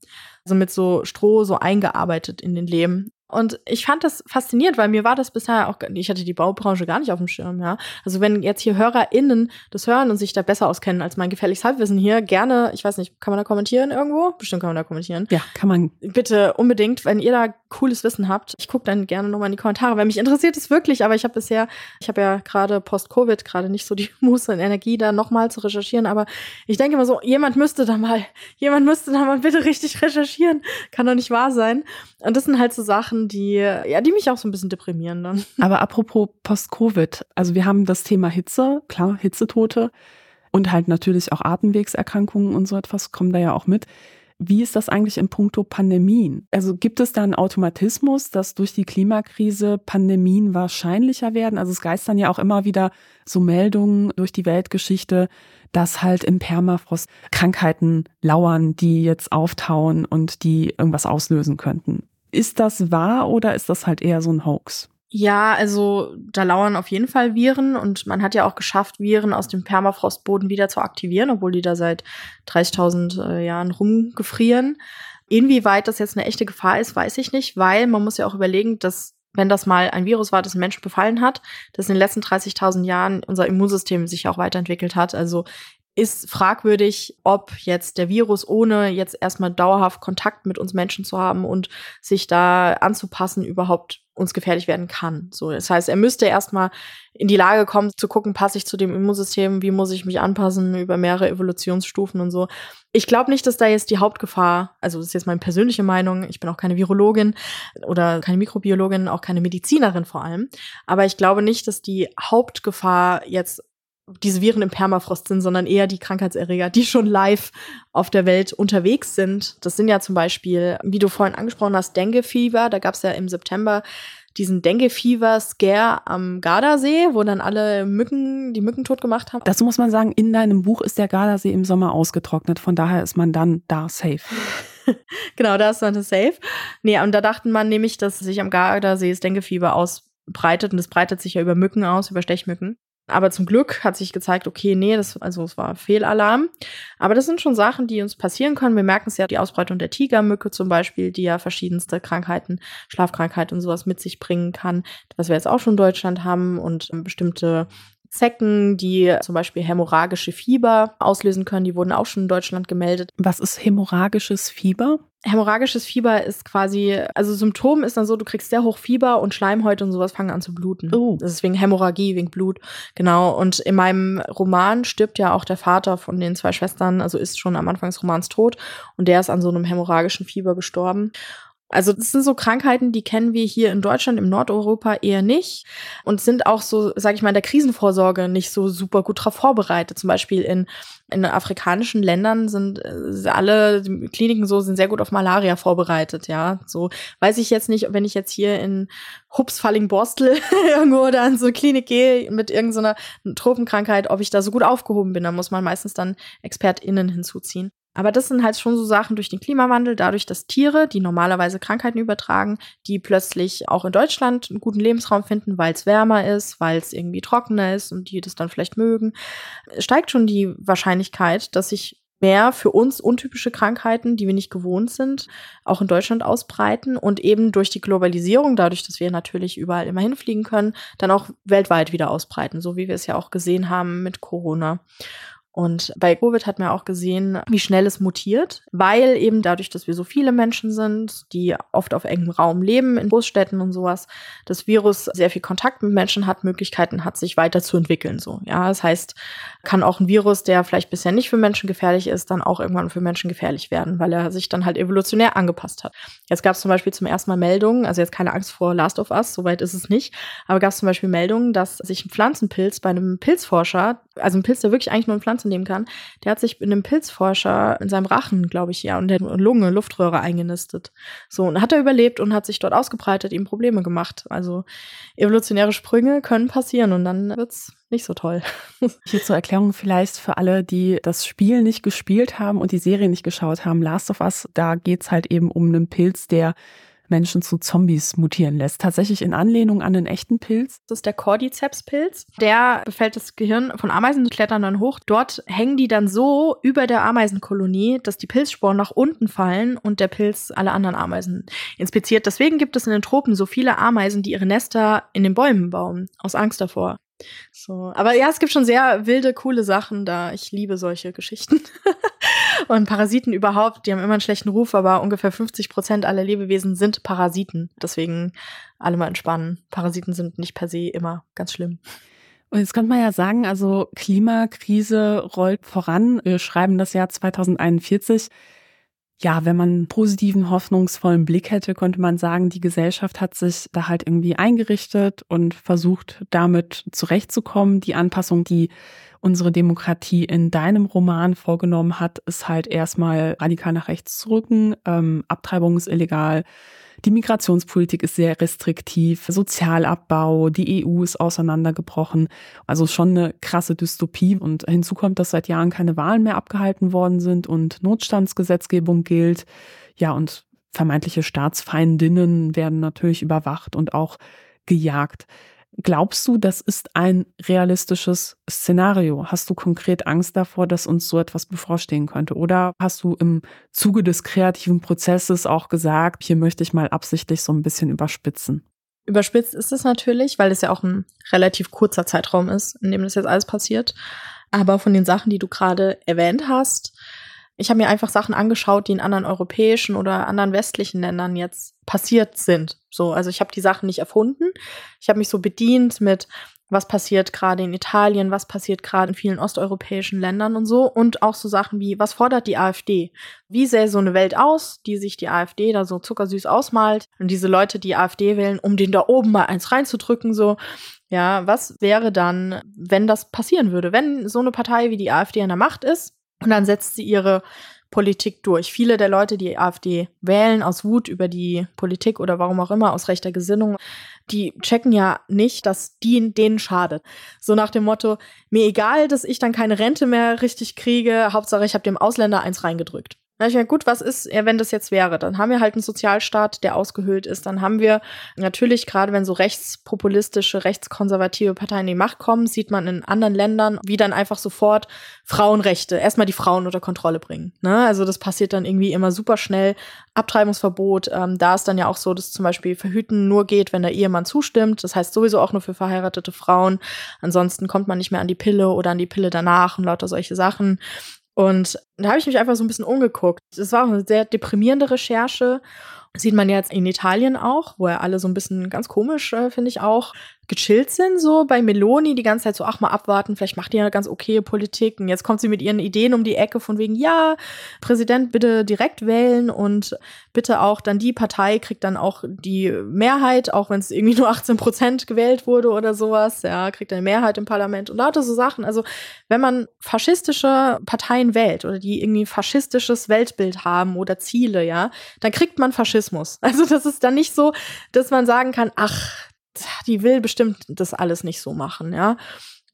Also mit so Stroh so eingearbeitet in den Lehm. Und ich fand das faszinierend, weil mir war das bisher auch, ich hatte die Baubranche gar nicht auf dem Schirm, ja. Also wenn jetzt hier HörerInnen das hören und sich da besser auskennen als mein gefährliches Halbwissen hier, gerne, ich weiß nicht, kann man da kommentieren irgendwo? Bestimmt kann man da kommentieren. Ja, kann man. Bitte unbedingt, wenn ihr da cooles Wissen habt, ich gucke dann gerne nochmal in die Kommentare, weil mich interessiert es wirklich, aber ich habe bisher, ich habe ja gerade post-Covid gerade nicht so die Muße und Energie, da nochmal zu recherchieren, aber ich denke immer so, jemand müsste da mal, jemand müsste da mal bitte richtig recherchieren. Kann doch nicht wahr sein. Und das sind halt so Sachen, Sachen, die, ja, die mich auch so ein bisschen deprimieren dann. Aber apropos Post-Covid, also wir haben das Thema Hitze, klar, Hitzetote und halt natürlich auch Atemwegserkrankungen und so etwas kommen da ja auch mit. Wie ist das eigentlich in puncto Pandemien? Also gibt es da einen Automatismus, dass durch die Klimakrise Pandemien wahrscheinlicher werden? Also es geistern ja auch immer wieder so Meldungen durch die Weltgeschichte, dass halt im Permafrost Krankheiten lauern, die jetzt auftauen und die irgendwas auslösen könnten. Ist das wahr oder ist das halt eher so ein Hoax? Ja, also da lauern auf jeden Fall Viren und man hat ja auch geschafft, Viren aus dem Permafrostboden wieder zu aktivieren, obwohl die da seit 30.000 äh, Jahren rumgefrieren. Inwieweit das jetzt eine echte Gefahr ist, weiß ich nicht, weil man muss ja auch überlegen, dass wenn das mal ein Virus war, das einen Menschen befallen hat, dass in den letzten 30.000 Jahren unser Immunsystem sich auch weiterentwickelt hat. Also ist fragwürdig, ob jetzt der Virus, ohne jetzt erstmal dauerhaft Kontakt mit uns Menschen zu haben und sich da anzupassen, überhaupt uns gefährlich werden kann. So, das heißt, er müsste erstmal in die Lage kommen, zu gucken, passe ich zu dem Immunsystem, wie muss ich mich anpassen über mehrere Evolutionsstufen und so. Ich glaube nicht, dass da jetzt die Hauptgefahr, also das ist jetzt meine persönliche Meinung, ich bin auch keine Virologin oder keine Mikrobiologin, auch keine Medizinerin vor allem, aber ich glaube nicht, dass die Hauptgefahr jetzt diese Viren im Permafrost sind, sondern eher die Krankheitserreger, die schon live auf der Welt unterwegs sind. Das sind ja zum Beispiel, wie du vorhin angesprochen hast, Dengue-Fieber. Da gab es ja im September diesen Dengue-Fieber-Scare am Gardasee, wo dann alle Mücken, die Mücken tot gemacht haben. Dazu muss man sagen, in deinem Buch ist der Gardasee im Sommer ausgetrocknet. Von daher ist man dann da safe. genau, da ist man safe. Nee, und da dachten man nämlich, dass sich am Gardasee das Dengue-Fieber ausbreitet. Und es breitet sich ja über Mücken aus, über Stechmücken. Aber zum Glück hat sich gezeigt, okay, nee, das, also es war Fehlalarm. Aber das sind schon Sachen, die uns passieren können. Wir merken es ja, die Ausbreitung der Tigermücke zum Beispiel, die ja verschiedenste Krankheiten, Schlafkrankheiten und sowas mit sich bringen kann, was wir jetzt auch schon in Deutschland haben und bestimmte Zecken, die zum Beispiel hämorrhagische Fieber auslösen können, die wurden auch schon in Deutschland gemeldet. Was ist hämorrhagisches Fieber? Hämorrhagisches Fieber ist quasi, also Symptom ist dann so, du kriegst sehr hoch Fieber und Schleimhäute und sowas fangen an zu bluten. Oh. Das ist wegen Hämorrhagie, wegen Blut. Genau. Und in meinem Roman stirbt ja auch der Vater von den zwei Schwestern, also ist schon am Anfang des Romans tot und der ist an so einem hämorrhagischen Fieber gestorben. Also das sind so Krankheiten, die kennen wir hier in Deutschland, im Nordeuropa eher nicht und sind auch so, sage ich mal, in der Krisenvorsorge nicht so super gut darauf vorbereitet. Zum Beispiel in, in afrikanischen Ländern sind äh, alle Kliniken so sind sehr gut auf Malaria vorbereitet. Ja, so weiß ich jetzt nicht, wenn ich jetzt hier in Hupsfalling-Borstel irgendwo oder in so eine Klinik gehe mit irgendeiner Tropenkrankheit, ob ich da so gut aufgehoben bin. Da muss man meistens dann ExpertInnen hinzuziehen. Aber das sind halt schon so Sachen durch den Klimawandel, dadurch, dass Tiere, die normalerweise Krankheiten übertragen, die plötzlich auch in Deutschland einen guten Lebensraum finden, weil es wärmer ist, weil es irgendwie trockener ist und die das dann vielleicht mögen, steigt schon die Wahrscheinlichkeit, dass sich mehr für uns untypische Krankheiten, die wir nicht gewohnt sind, auch in Deutschland ausbreiten und eben durch die Globalisierung, dadurch, dass wir natürlich überall immer hinfliegen können, dann auch weltweit wieder ausbreiten, so wie wir es ja auch gesehen haben mit Corona. Und bei Covid hat man auch gesehen, wie schnell es mutiert, weil eben dadurch, dass wir so viele Menschen sind, die oft auf engem Raum leben, in Großstädten und sowas, das Virus sehr viel Kontakt mit Menschen hat, Möglichkeiten hat, sich weiterzuentwickeln. So, ja, das heißt, kann auch ein Virus, der vielleicht bisher nicht für Menschen gefährlich ist, dann auch irgendwann für Menschen gefährlich werden, weil er sich dann halt evolutionär angepasst hat. Jetzt gab es zum Beispiel zum ersten Mal Meldungen, also jetzt keine Angst vor Last of Us, soweit ist es nicht, aber gab es zum Beispiel Meldungen, dass sich ein Pflanzenpilz bei einem Pilzforscher, also ein Pilz, der wirklich eigentlich nur in Pflanzen leben kann, der hat sich in einem Pilzforscher in seinem Rachen, glaube ich, ja, und der Lunge, Luftröhre eingenistet. So, und hat er überlebt und hat sich dort ausgebreitet, ihm Probleme gemacht. Also evolutionäre Sprünge können passieren und dann wird's nicht so toll. Hier zur Erklärung vielleicht für alle, die das Spiel nicht gespielt haben und die Serie nicht geschaut haben. Last of Us, da geht's halt eben um einen Pilz, der Menschen zu Zombies mutieren lässt. Tatsächlich in Anlehnung an den echten Pilz. Das ist der Cordyceps-Pilz. Der befällt das Gehirn von Ameisen und klettern dann hoch. Dort hängen die dann so über der Ameisenkolonie, dass die Pilzsporen nach unten fallen und der Pilz alle anderen Ameisen inspiziert. Deswegen gibt es in den Tropen so viele Ameisen, die ihre Nester in den Bäumen bauen, aus Angst davor. So, aber ja, es gibt schon sehr wilde, coole Sachen da. Ich liebe solche Geschichten. und Parasiten überhaupt, die haben immer einen schlechten Ruf, aber ungefähr 50 Prozent aller Lebewesen sind Parasiten. Deswegen alle mal entspannen. Parasiten sind nicht per se immer ganz schlimm. Und jetzt könnte man ja sagen, also Klimakrise rollt voran. Wir schreiben das Jahr 2041 ja, wenn man einen positiven, hoffnungsvollen Blick hätte, könnte man sagen, die Gesellschaft hat sich da halt irgendwie eingerichtet und versucht, damit zurechtzukommen. Die Anpassung, die unsere Demokratie in deinem Roman vorgenommen hat, ist halt erstmal radikal nach rechts zu rücken. Ähm, Abtreibung ist illegal. Die Migrationspolitik ist sehr restriktiv, Sozialabbau, die EU ist auseinandergebrochen. Also schon eine krasse Dystopie. Und hinzu kommt, dass seit Jahren keine Wahlen mehr abgehalten worden sind und Notstandsgesetzgebung gilt. Ja, und vermeintliche Staatsfeindinnen werden natürlich überwacht und auch gejagt. Glaubst du, das ist ein realistisches Szenario? Hast du konkret Angst davor, dass uns so etwas bevorstehen könnte? Oder hast du im Zuge des kreativen Prozesses auch gesagt, hier möchte ich mal absichtlich so ein bisschen überspitzen? Überspitzt ist es natürlich, weil es ja auch ein relativ kurzer Zeitraum ist, in dem das jetzt alles passiert. Aber von den Sachen, die du gerade erwähnt hast, ich habe mir einfach Sachen angeschaut, die in anderen europäischen oder anderen westlichen Ländern jetzt passiert sind. So, also ich habe die Sachen nicht erfunden. Ich habe mich so bedient mit was passiert gerade in Italien, was passiert gerade in vielen osteuropäischen Ländern und so und auch so Sachen wie was fordert die AfD? Wie sähe so eine Welt aus, die sich die AfD da so zuckersüß ausmalt und diese Leute, die AfD wählen, um den da oben mal eins reinzudrücken so ja, was wäre dann, wenn das passieren würde? Wenn so eine Partei wie die AfD an der Macht ist, und dann setzt sie ihre Politik durch. Viele der Leute, die AfD wählen, aus Wut über die Politik oder warum auch immer, aus rechter Gesinnung, die checken ja nicht, dass die denen schadet. So nach dem Motto, mir egal, dass ich dann keine Rente mehr richtig kriege, Hauptsache ich habe dem Ausländer eins reingedrückt. Na, ich meine, gut, was ist, wenn das jetzt wäre? Dann haben wir halt einen Sozialstaat, der ausgehöhlt ist. Dann haben wir natürlich, gerade wenn so rechtspopulistische, rechtskonservative Parteien in die Macht kommen, sieht man in anderen Ländern, wie dann einfach sofort Frauenrechte, erstmal die Frauen unter Kontrolle bringen. Ne? Also das passiert dann irgendwie immer super schnell. Abtreibungsverbot, ähm, da ist dann ja auch so, dass zum Beispiel Verhüten nur geht, wenn der Ehemann zustimmt. Das heißt sowieso auch nur für verheiratete Frauen. Ansonsten kommt man nicht mehr an die Pille oder an die Pille danach und lauter solche Sachen. Und da habe ich mich einfach so ein bisschen umgeguckt. Es war auch eine sehr deprimierende Recherche. sieht man jetzt in Italien auch, wo ja alle so ein bisschen ganz komisch, äh, finde ich auch, gechillt sind, so bei Meloni die ganze Zeit so, ach mal abwarten, vielleicht macht die ja ganz okay Politik. Und jetzt kommt sie mit ihren Ideen um die Ecke von wegen, ja, Präsident bitte direkt wählen und bitte auch dann die Partei kriegt dann auch die Mehrheit, auch wenn es irgendwie nur 18 Prozent gewählt wurde oder sowas, ja, kriegt eine Mehrheit im Parlament und lauter so Sachen. Also wenn man faschistische Parteien wählt oder die irgendwie faschistisches Weltbild haben oder Ziele, ja, dann kriegt man Faschismus. Also das ist dann nicht so, dass man sagen kann, ach, die will bestimmt das alles nicht so machen, ja.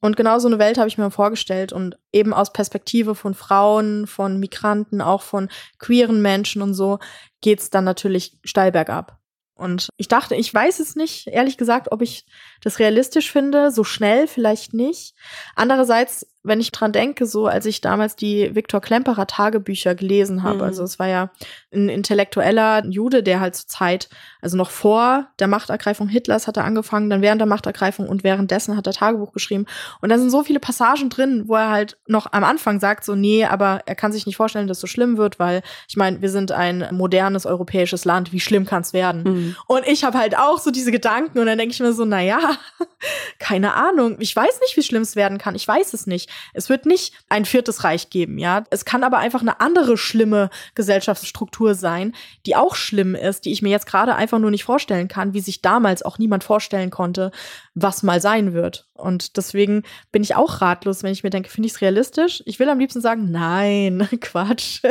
Und genau so eine Welt habe ich mir vorgestellt und eben aus Perspektive von Frauen, von Migranten, auch von queeren Menschen und so geht's dann natürlich steil bergab. Und ich dachte, ich weiß es nicht, ehrlich gesagt, ob ich das realistisch finde, so schnell vielleicht nicht. Andererseits wenn ich dran denke, so als ich damals die Viktor Klemperer Tagebücher gelesen habe, mhm. also es war ja ein intellektueller Jude, der halt zur Zeit, also noch vor der Machtergreifung Hitlers hat er angefangen, dann während der Machtergreifung und währenddessen hat er Tagebuch geschrieben. Und da sind so viele Passagen drin, wo er halt noch am Anfang sagt, so, nee, aber er kann sich nicht vorstellen, dass es so schlimm wird, weil ich meine, wir sind ein modernes europäisches Land, wie schlimm kann es werden? Mhm. Und ich habe halt auch so diese Gedanken und dann denke ich mir so, na keine Ahnung, ich weiß nicht, wie schlimm es werden kann, ich weiß es nicht. Es wird nicht ein viertes Reich geben, ja. Es kann aber einfach eine andere schlimme Gesellschaftsstruktur sein, die auch schlimm ist, die ich mir jetzt gerade einfach nur nicht vorstellen kann, wie sich damals auch niemand vorstellen konnte, was mal sein wird. Und deswegen bin ich auch ratlos, wenn ich mir denke, finde ich es realistisch? Ich will am liebsten sagen, nein, Quatsch.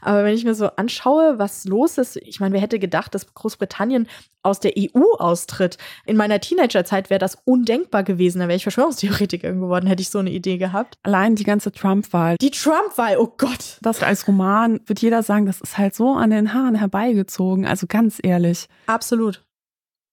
Aber wenn ich mir so anschaue, was los ist, ich meine, wer hätte gedacht, dass Großbritannien aus der EU austritt? In meiner Teenagerzeit wäre das undenkbar gewesen. Da wäre ich Verschwörungstheoretikerin geworden, hätte ich so eine Idee gehabt. Allein die ganze Trump-Wahl. Die Trump-Wahl, oh Gott. Das als Roman wird jeder sagen, das ist halt so an den Haaren herbeigezogen. Also ganz ehrlich. Absolut.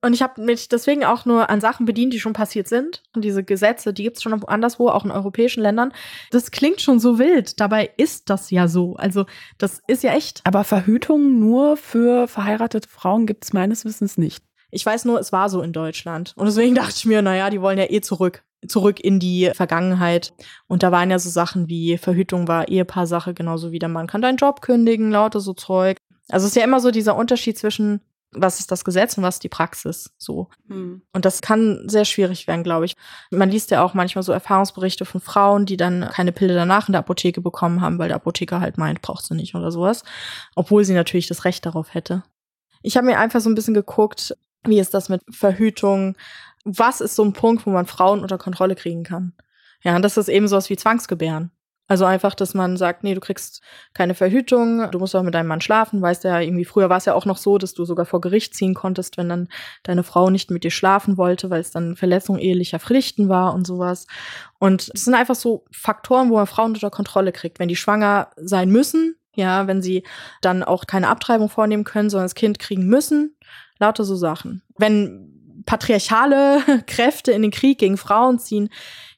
Und ich habe mich deswegen auch nur an Sachen bedient, die schon passiert sind. Und diese Gesetze, die gibt es schon anderswo, auch in europäischen Ländern. Das klingt schon so wild. Dabei ist das ja so. Also das ist ja echt. Aber Verhütung nur für verheiratete Frauen gibt es meines Wissens nicht. Ich weiß nur, es war so in Deutschland. Und deswegen dachte ich mir, naja, die wollen ja eh zurück. Zurück in die Vergangenheit. Und da waren ja so Sachen wie Verhütung war Ehepaarsache, genauso wie der Mann kann deinen Job kündigen, lauter so Zeug. Also es ist ja immer so dieser Unterschied zwischen was ist das Gesetz und was ist die Praxis so. Hm. Und das kann sehr schwierig werden, glaube ich. Man liest ja auch manchmal so Erfahrungsberichte von Frauen, die dann keine Pille danach in der Apotheke bekommen haben, weil der Apotheker halt meint, braucht sie nicht oder sowas. Obwohl sie natürlich das Recht darauf hätte. Ich habe mir einfach so ein bisschen geguckt, wie ist das mit Verhütung? Was ist so ein Punkt, wo man Frauen unter Kontrolle kriegen kann? Ja, und das ist eben sowas wie Zwangsgebären. Also einfach, dass man sagt, nee, du kriegst keine Verhütung, du musst auch mit deinem Mann schlafen. Weißt ja, irgendwie früher war es ja auch noch so, dass du sogar vor Gericht ziehen konntest, wenn dann deine Frau nicht mit dir schlafen wollte, weil es dann Verletzung ehelicher Pflichten war und sowas. Und es sind einfach so Faktoren, wo man Frauen unter Kontrolle kriegt. Wenn die schwanger sein müssen, ja, wenn sie dann auch keine Abtreibung vornehmen können, sondern das Kind kriegen müssen, lauter so Sachen. Wenn patriarchale Kräfte in den Krieg gegen Frauen ziehen,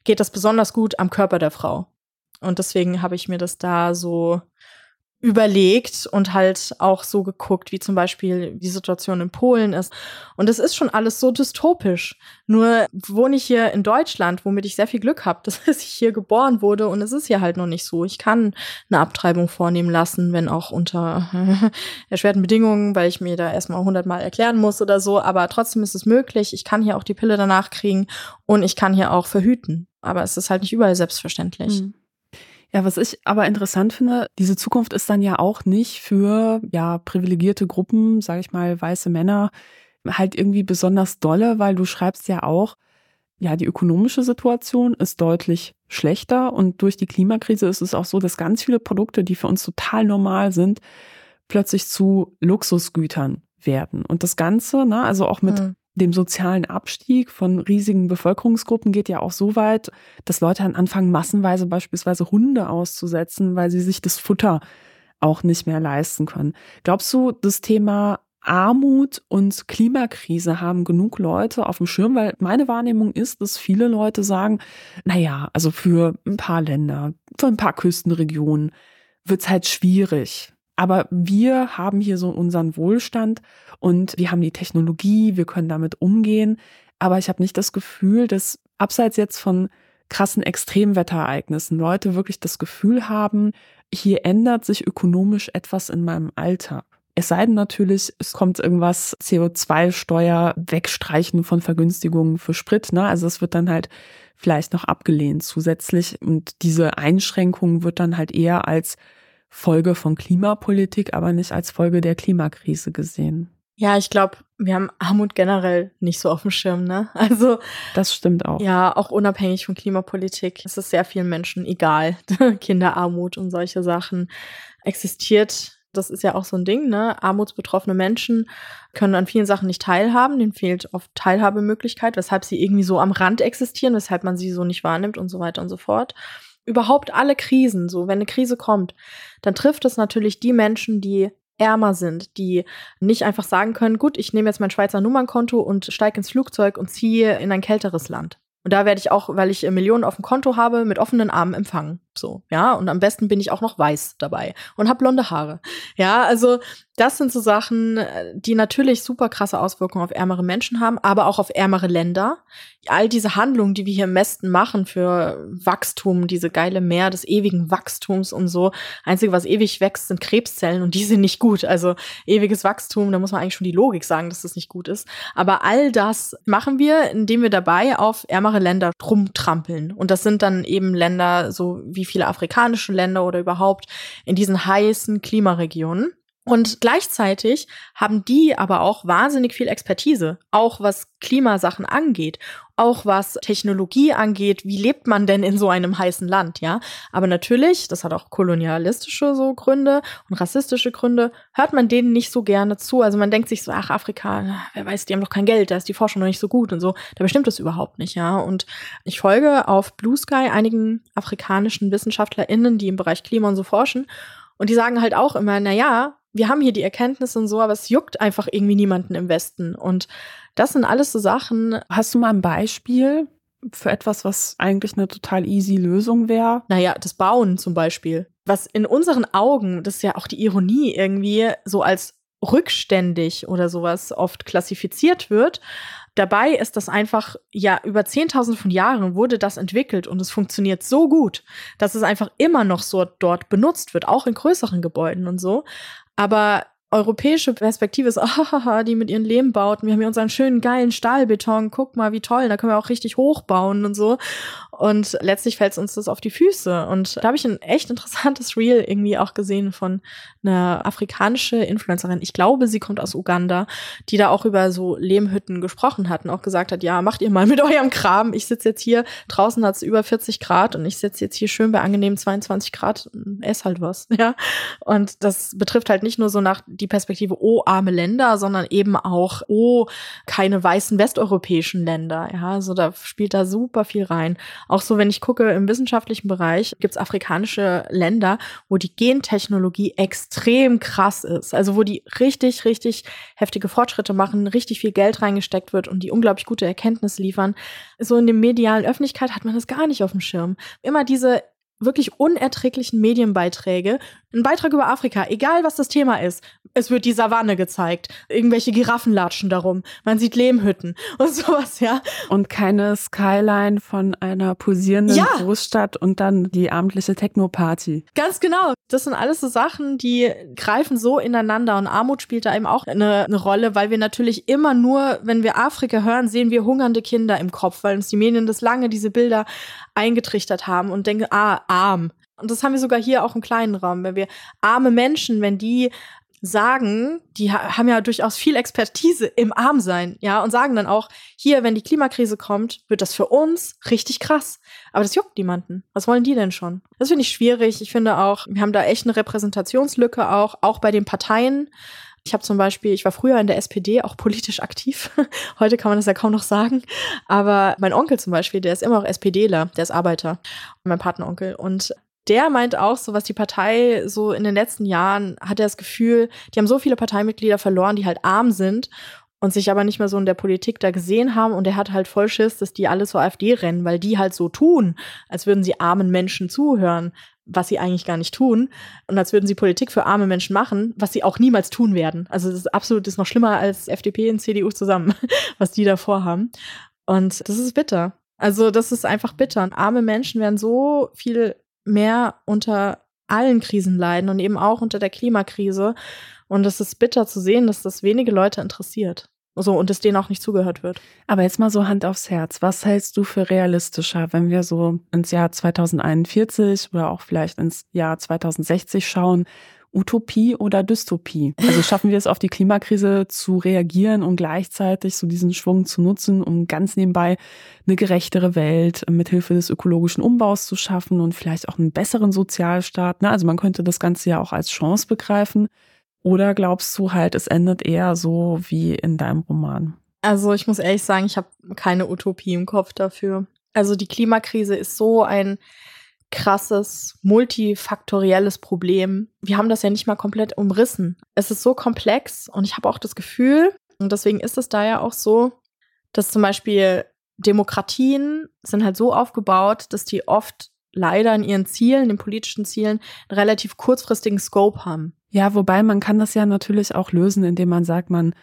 geht das besonders gut am Körper der Frau. Und deswegen habe ich mir das da so überlegt und halt auch so geguckt, wie zum Beispiel die Situation in Polen ist. Und es ist schon alles so dystopisch. Nur wohne ich hier in Deutschland, womit ich sehr viel Glück habe, dass ich hier geboren wurde und es ist hier halt noch nicht so. Ich kann eine Abtreibung vornehmen lassen, wenn auch unter erschwerten Bedingungen, weil ich mir da erstmal hundertmal erklären muss oder so. Aber trotzdem ist es möglich. Ich kann hier auch die Pille danach kriegen und ich kann hier auch verhüten. Aber es ist halt nicht überall selbstverständlich. Mhm. Ja, was ich aber interessant finde, diese Zukunft ist dann ja auch nicht für ja privilegierte Gruppen, sage ich mal, weiße Männer halt irgendwie besonders dolle, weil du schreibst ja auch, ja, die ökonomische Situation ist deutlich schlechter und durch die Klimakrise ist es auch so, dass ganz viele Produkte, die für uns total normal sind, plötzlich zu Luxusgütern werden. Und das Ganze, ne, also auch mit mhm dem sozialen Abstieg von riesigen Bevölkerungsgruppen geht ja auch so weit, dass Leute dann anfangen, massenweise beispielsweise Hunde auszusetzen, weil sie sich das Futter auch nicht mehr leisten können. Glaubst du, das Thema Armut und Klimakrise haben genug Leute auf dem Schirm, weil meine Wahrnehmung ist, dass viele Leute sagen, na ja, also für ein paar Länder, für ein paar Küstenregionen wird's halt schwierig. Aber wir haben hier so unseren Wohlstand und wir haben die Technologie, wir können damit umgehen. Aber ich habe nicht das Gefühl, dass abseits jetzt von krassen Extremwetterereignissen Leute wirklich das Gefühl haben, hier ändert sich ökonomisch etwas in meinem Alltag. Es sei denn natürlich, es kommt irgendwas CO2-Steuer wegstreichen von Vergünstigungen für Sprit. Ne? Also es wird dann halt vielleicht noch abgelehnt zusätzlich. Und diese Einschränkung wird dann halt eher als Folge von Klimapolitik, aber nicht als Folge der Klimakrise gesehen. Ja, ich glaube, wir haben Armut generell nicht so auf dem Schirm, ne? Also das stimmt auch. Ja, auch unabhängig von Klimapolitik. Es ist sehr vielen Menschen egal. Kinderarmut und solche Sachen existiert. Das ist ja auch so ein Ding, ne? Armutsbetroffene Menschen können an vielen Sachen nicht teilhaben. Denen fehlt oft Teilhabemöglichkeit, weshalb sie irgendwie so am Rand existieren, weshalb man sie so nicht wahrnimmt und so weiter und so fort überhaupt alle Krisen, so wenn eine Krise kommt, dann trifft es natürlich die Menschen, die ärmer sind, die nicht einfach sagen können, gut, ich nehme jetzt mein Schweizer Nummernkonto und steige ins Flugzeug und ziehe in ein kälteres Land. Und da werde ich auch, weil ich Millionen auf dem Konto habe, mit offenen Armen empfangen. So, ja. Und am besten bin ich auch noch weiß dabei und habe blonde Haare. Ja, also das sind so Sachen, die natürlich super krasse Auswirkungen auf ärmere Menschen haben, aber auch auf ärmere Länder. All diese Handlungen, die wir hier im Westen machen für Wachstum, diese geile Meer des ewigen Wachstums und so. Einzige, was ewig wächst, sind Krebszellen und die sind nicht gut. Also ewiges Wachstum, da muss man eigentlich schon die Logik sagen, dass das nicht gut ist. Aber all das machen wir, indem wir dabei auf ärmere Länder rumtrampeln. Und das sind dann eben Länder so wie viele afrikanische Länder oder überhaupt in diesen heißen Klimaregionen. Und gleichzeitig haben die aber auch wahnsinnig viel Expertise, auch was Klimasachen angeht, auch was Technologie angeht. Wie lebt man denn in so einem heißen Land, ja? Aber natürlich, das hat auch kolonialistische so Gründe und rassistische Gründe, hört man denen nicht so gerne zu. Also man denkt sich so, ach, Afrika, wer weiß, die haben doch kein Geld, da ist die Forschung noch nicht so gut und so. Da bestimmt das überhaupt nicht, ja? Und ich folge auf Blue Sky einigen afrikanischen WissenschaftlerInnen, die im Bereich Klima und so forschen. Und die sagen halt auch immer, na ja, wir haben hier die Erkenntnisse und so, aber es juckt einfach irgendwie niemanden im Westen. Und das sind alles so Sachen. Hast du mal ein Beispiel für etwas, was eigentlich eine total easy Lösung wäre? Naja, das Bauen zum Beispiel. Was in unseren Augen, das ist ja auch die Ironie irgendwie, so als rückständig oder sowas oft klassifiziert wird. Dabei ist das einfach, ja, über 10.000 von Jahren wurde das entwickelt und es funktioniert so gut, dass es einfach immer noch so dort benutzt wird, auch in größeren Gebäuden und so. Aber europäische Perspektive ist, ah, die mit ihren Lehmbauten, wir haben hier unseren schönen geilen Stahlbeton, guck mal, wie toll, da können wir auch richtig hochbauen und so. Und letztlich fällt uns das auf die Füße. Und da habe ich ein echt interessantes Reel irgendwie auch gesehen von einer afrikanische Influencerin. Ich glaube, sie kommt aus Uganda, die da auch über so Lehmhütten gesprochen hat und auch gesagt hat, ja, macht ihr mal mit eurem Kram. Ich sitze jetzt hier, draußen hat es über 40 Grad und ich sitze jetzt hier schön bei angenehmen 22 Grad, ess halt was, ja. Und das betrifft halt nicht nur so nach die Perspektive, oh, arme Länder, sondern eben auch, oh, keine weißen westeuropäischen Länder, ja. Also da spielt da super viel rein. Auch so, wenn ich gucke, im wissenschaftlichen Bereich gibt es afrikanische Länder, wo die Gentechnologie extrem krass ist. Also wo die richtig, richtig heftige Fortschritte machen, richtig viel Geld reingesteckt wird und die unglaublich gute Erkenntnisse liefern. So in der medialen Öffentlichkeit hat man das gar nicht auf dem Schirm. Immer diese wirklich unerträglichen Medienbeiträge. Ein Beitrag über Afrika, egal was das Thema ist. Es wird die Savanne gezeigt. Irgendwelche Giraffen latschen darum. Man sieht Lehmhütten und sowas, ja. Und keine Skyline von einer posierenden ja. Großstadt und dann die abendliche Techno-Party. Ganz genau. Das sind alles so Sachen, die greifen so ineinander und Armut spielt da eben auch eine, eine Rolle, weil wir natürlich immer nur, wenn wir Afrika hören, sehen wir hungernde Kinder im Kopf, weil uns die Medien das lange diese Bilder eingetrichtert haben und denken, ah, arm. Und das haben wir sogar hier auch im kleinen Raum, wenn wir arme Menschen, wenn die sagen, die haben ja durchaus viel Expertise im Armsein, ja, und sagen dann auch, hier, wenn die Klimakrise kommt, wird das für uns richtig krass. Aber das juckt niemanden. Was wollen die denn schon? Das finde ich schwierig. Ich finde auch, wir haben da echt eine Repräsentationslücke auch, auch bei den Parteien. Ich habe zum Beispiel, ich war früher in der SPD auch politisch aktiv. Heute kann man das ja kaum noch sagen. Aber mein Onkel zum Beispiel, der ist immer auch SPDler, der ist Arbeiter, mein Partneronkel. Und der meint auch, so was die Partei so in den letzten Jahren hat er das Gefühl, die haben so viele Parteimitglieder verloren, die halt arm sind und sich aber nicht mehr so in der Politik da gesehen haben. Und er hat halt voll Schiss, dass die alle zur AfD rennen, weil die halt so tun, als würden sie armen Menschen zuhören was sie eigentlich gar nicht tun. Und als würden sie Politik für arme Menschen machen, was sie auch niemals tun werden. Also das ist absolut das ist noch schlimmer als FDP und CDU zusammen, was die da vorhaben. Und das ist bitter. Also das ist einfach bitter. Und arme Menschen werden so viel mehr unter allen Krisen leiden und eben auch unter der Klimakrise. Und es ist bitter zu sehen, dass das wenige Leute interessiert. So, und es denen auch nicht zugehört wird. Aber jetzt mal so Hand aufs Herz. Was hältst du für realistischer, wenn wir so ins Jahr 2041 oder auch vielleicht ins Jahr 2060 schauen? Utopie oder Dystopie? Also schaffen wir es auf die Klimakrise zu reagieren und gleichzeitig so diesen Schwung zu nutzen, um ganz nebenbei eine gerechtere Welt mithilfe des ökologischen Umbaus zu schaffen und vielleicht auch einen besseren Sozialstaat? Ne? Also man könnte das Ganze ja auch als Chance begreifen. Oder glaubst du halt, es endet eher so wie in deinem Roman? Also ich muss ehrlich sagen, ich habe keine Utopie im Kopf dafür. Also die Klimakrise ist so ein krasses, multifaktorielles Problem. Wir haben das ja nicht mal komplett umrissen. Es ist so komplex und ich habe auch das Gefühl, und deswegen ist es da ja auch so, dass zum Beispiel Demokratien sind halt so aufgebaut, dass die oft leider in ihren Zielen, den politischen Zielen, einen relativ kurzfristigen Scope haben. Ja, wobei man kann das ja natürlich auch lösen, indem man sagt, man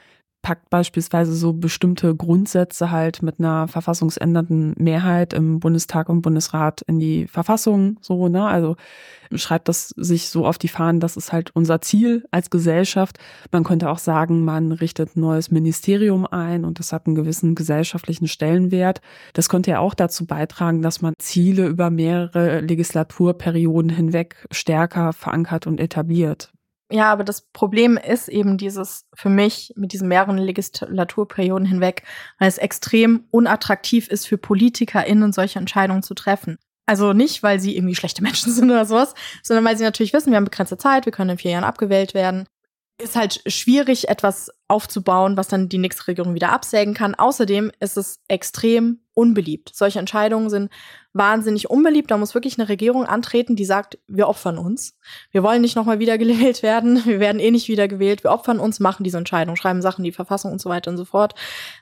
packt beispielsweise so bestimmte Grundsätze halt mit einer verfassungsändernden Mehrheit im Bundestag und Bundesrat in die Verfassung, so, ne? Also schreibt das sich so auf die Fahnen, das ist halt unser Ziel als Gesellschaft. Man könnte auch sagen, man richtet ein neues Ministerium ein und das hat einen gewissen gesellschaftlichen Stellenwert. Das könnte ja auch dazu beitragen, dass man Ziele über mehrere Legislaturperioden hinweg stärker verankert und etabliert. Ja, aber das Problem ist eben dieses für mich mit diesen mehreren Legislaturperioden hinweg, weil es extrem unattraktiv ist für PolitikerInnen, solche Entscheidungen zu treffen. Also nicht, weil sie irgendwie schlechte Menschen sind oder sowas, sondern weil sie natürlich wissen, wir haben begrenzte Zeit, wir können in vier Jahren abgewählt werden ist halt schwierig, etwas aufzubauen, was dann die nächste Regierung wieder absägen kann. Außerdem ist es extrem unbeliebt. Solche Entscheidungen sind wahnsinnig unbeliebt. Da muss wirklich eine Regierung antreten, die sagt, wir opfern uns. Wir wollen nicht nochmal wieder gewählt werden. Wir werden eh nicht wieder gewählt. Wir opfern uns, machen diese Entscheidung, schreiben Sachen, die Verfassung und so weiter und so fort.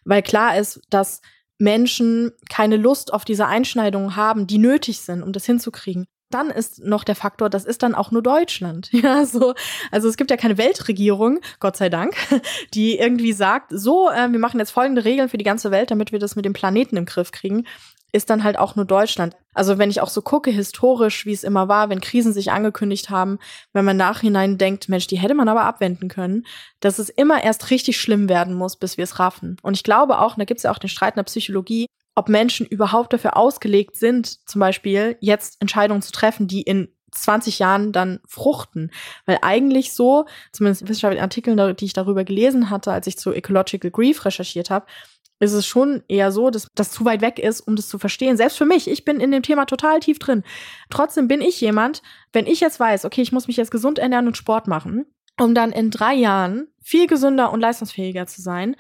Weil klar ist, dass Menschen keine Lust auf diese Einschneidungen haben, die nötig sind, um das hinzukriegen dann ist noch der Faktor, das ist dann auch nur Deutschland. Ja, so, also es gibt ja keine Weltregierung, Gott sei Dank, die irgendwie sagt, so, äh, wir machen jetzt folgende Regeln für die ganze Welt, damit wir das mit dem Planeten im Griff kriegen, ist dann halt auch nur Deutschland. Also wenn ich auch so gucke, historisch, wie es immer war, wenn Krisen sich angekündigt haben, wenn man nachhinein denkt, Mensch, die hätte man aber abwenden können, dass es immer erst richtig schlimm werden muss, bis wir es raffen. Und ich glaube auch, und da gibt es ja auch den Streit in der Psychologie, ob Menschen überhaupt dafür ausgelegt sind, zum Beispiel jetzt Entscheidungen zu treffen, die in 20 Jahren dann fruchten. Weil eigentlich so, zumindest in wissenschaftlichen Artikeln, die ich darüber gelesen hatte, als ich zu Ecological Grief recherchiert habe, ist es schon eher so, dass das zu weit weg ist, um das zu verstehen. Selbst für mich, ich bin in dem Thema total tief drin. Trotzdem bin ich jemand, wenn ich jetzt weiß, okay, ich muss mich jetzt gesund ernähren und Sport machen, um dann in drei Jahren viel gesünder und leistungsfähiger zu sein,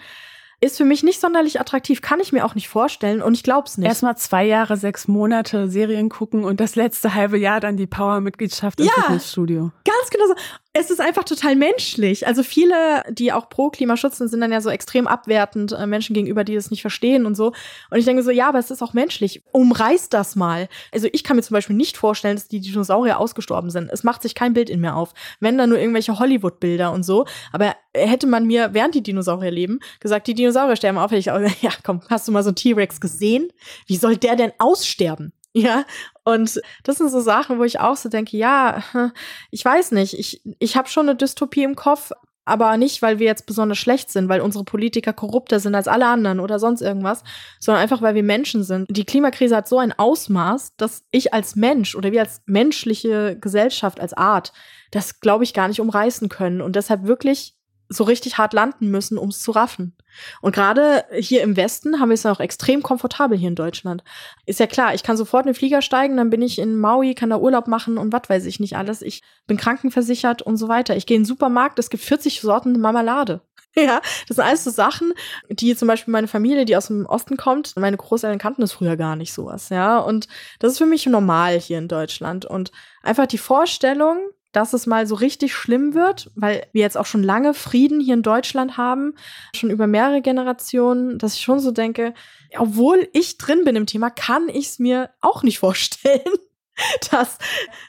ist für mich nicht sonderlich attraktiv, kann ich mir auch nicht vorstellen und ich glaube es nicht. Erstmal zwei Jahre, sechs Monate Serien gucken und das letzte halbe Jahr dann die Power-Mitgliedschaft im ja, Fitnessstudio. Ganz genau so es ist einfach total menschlich. Also viele, die auch pro Klimaschutz sind, sind dann ja so extrem abwertend äh, Menschen gegenüber, die das nicht verstehen und so. Und ich denke so, ja, aber es ist auch menschlich. Umreißt das mal. Also ich kann mir zum Beispiel nicht vorstellen, dass die Dinosaurier ausgestorben sind. Es macht sich kein Bild in mir auf. Wenn dann nur irgendwelche Hollywood-Bilder und so. Aber hätte man mir, während die Dinosaurier leben, gesagt, die Dinosaurier sterben auf, hätte ich auch, ja, komm, hast du mal so einen T-Rex gesehen? Wie soll der denn aussterben? Ja, und das sind so Sachen, wo ich auch so denke, ja, ich weiß nicht, ich, ich habe schon eine Dystopie im Kopf, aber nicht, weil wir jetzt besonders schlecht sind, weil unsere Politiker korrupter sind als alle anderen oder sonst irgendwas, sondern einfach, weil wir Menschen sind. Die Klimakrise hat so ein Ausmaß, dass ich als Mensch oder wir als menschliche Gesellschaft, als Art, das glaube ich gar nicht umreißen können und deshalb wirklich so richtig hart landen müssen, um es zu raffen. Und gerade hier im Westen haben wir es ja auch extrem komfortabel hier in Deutschland. Ist ja klar, ich kann sofort in den Flieger steigen, dann bin ich in Maui, kann da Urlaub machen und was weiß ich nicht alles. Ich bin krankenversichert und so weiter. Ich gehe in den Supermarkt, es gibt 40 Sorten Marmelade. Ja, das sind alles so Sachen, die zum Beispiel meine Familie, die aus dem Osten kommt, meine Großeltern kannten das früher gar nicht sowas, ja. Und das ist für mich normal hier in Deutschland. Und einfach die Vorstellung, dass es mal so richtig schlimm wird, weil wir jetzt auch schon lange Frieden hier in Deutschland haben, schon über mehrere Generationen, dass ich schon so denke, obwohl ich drin bin im Thema, kann ich es mir auch nicht vorstellen, dass,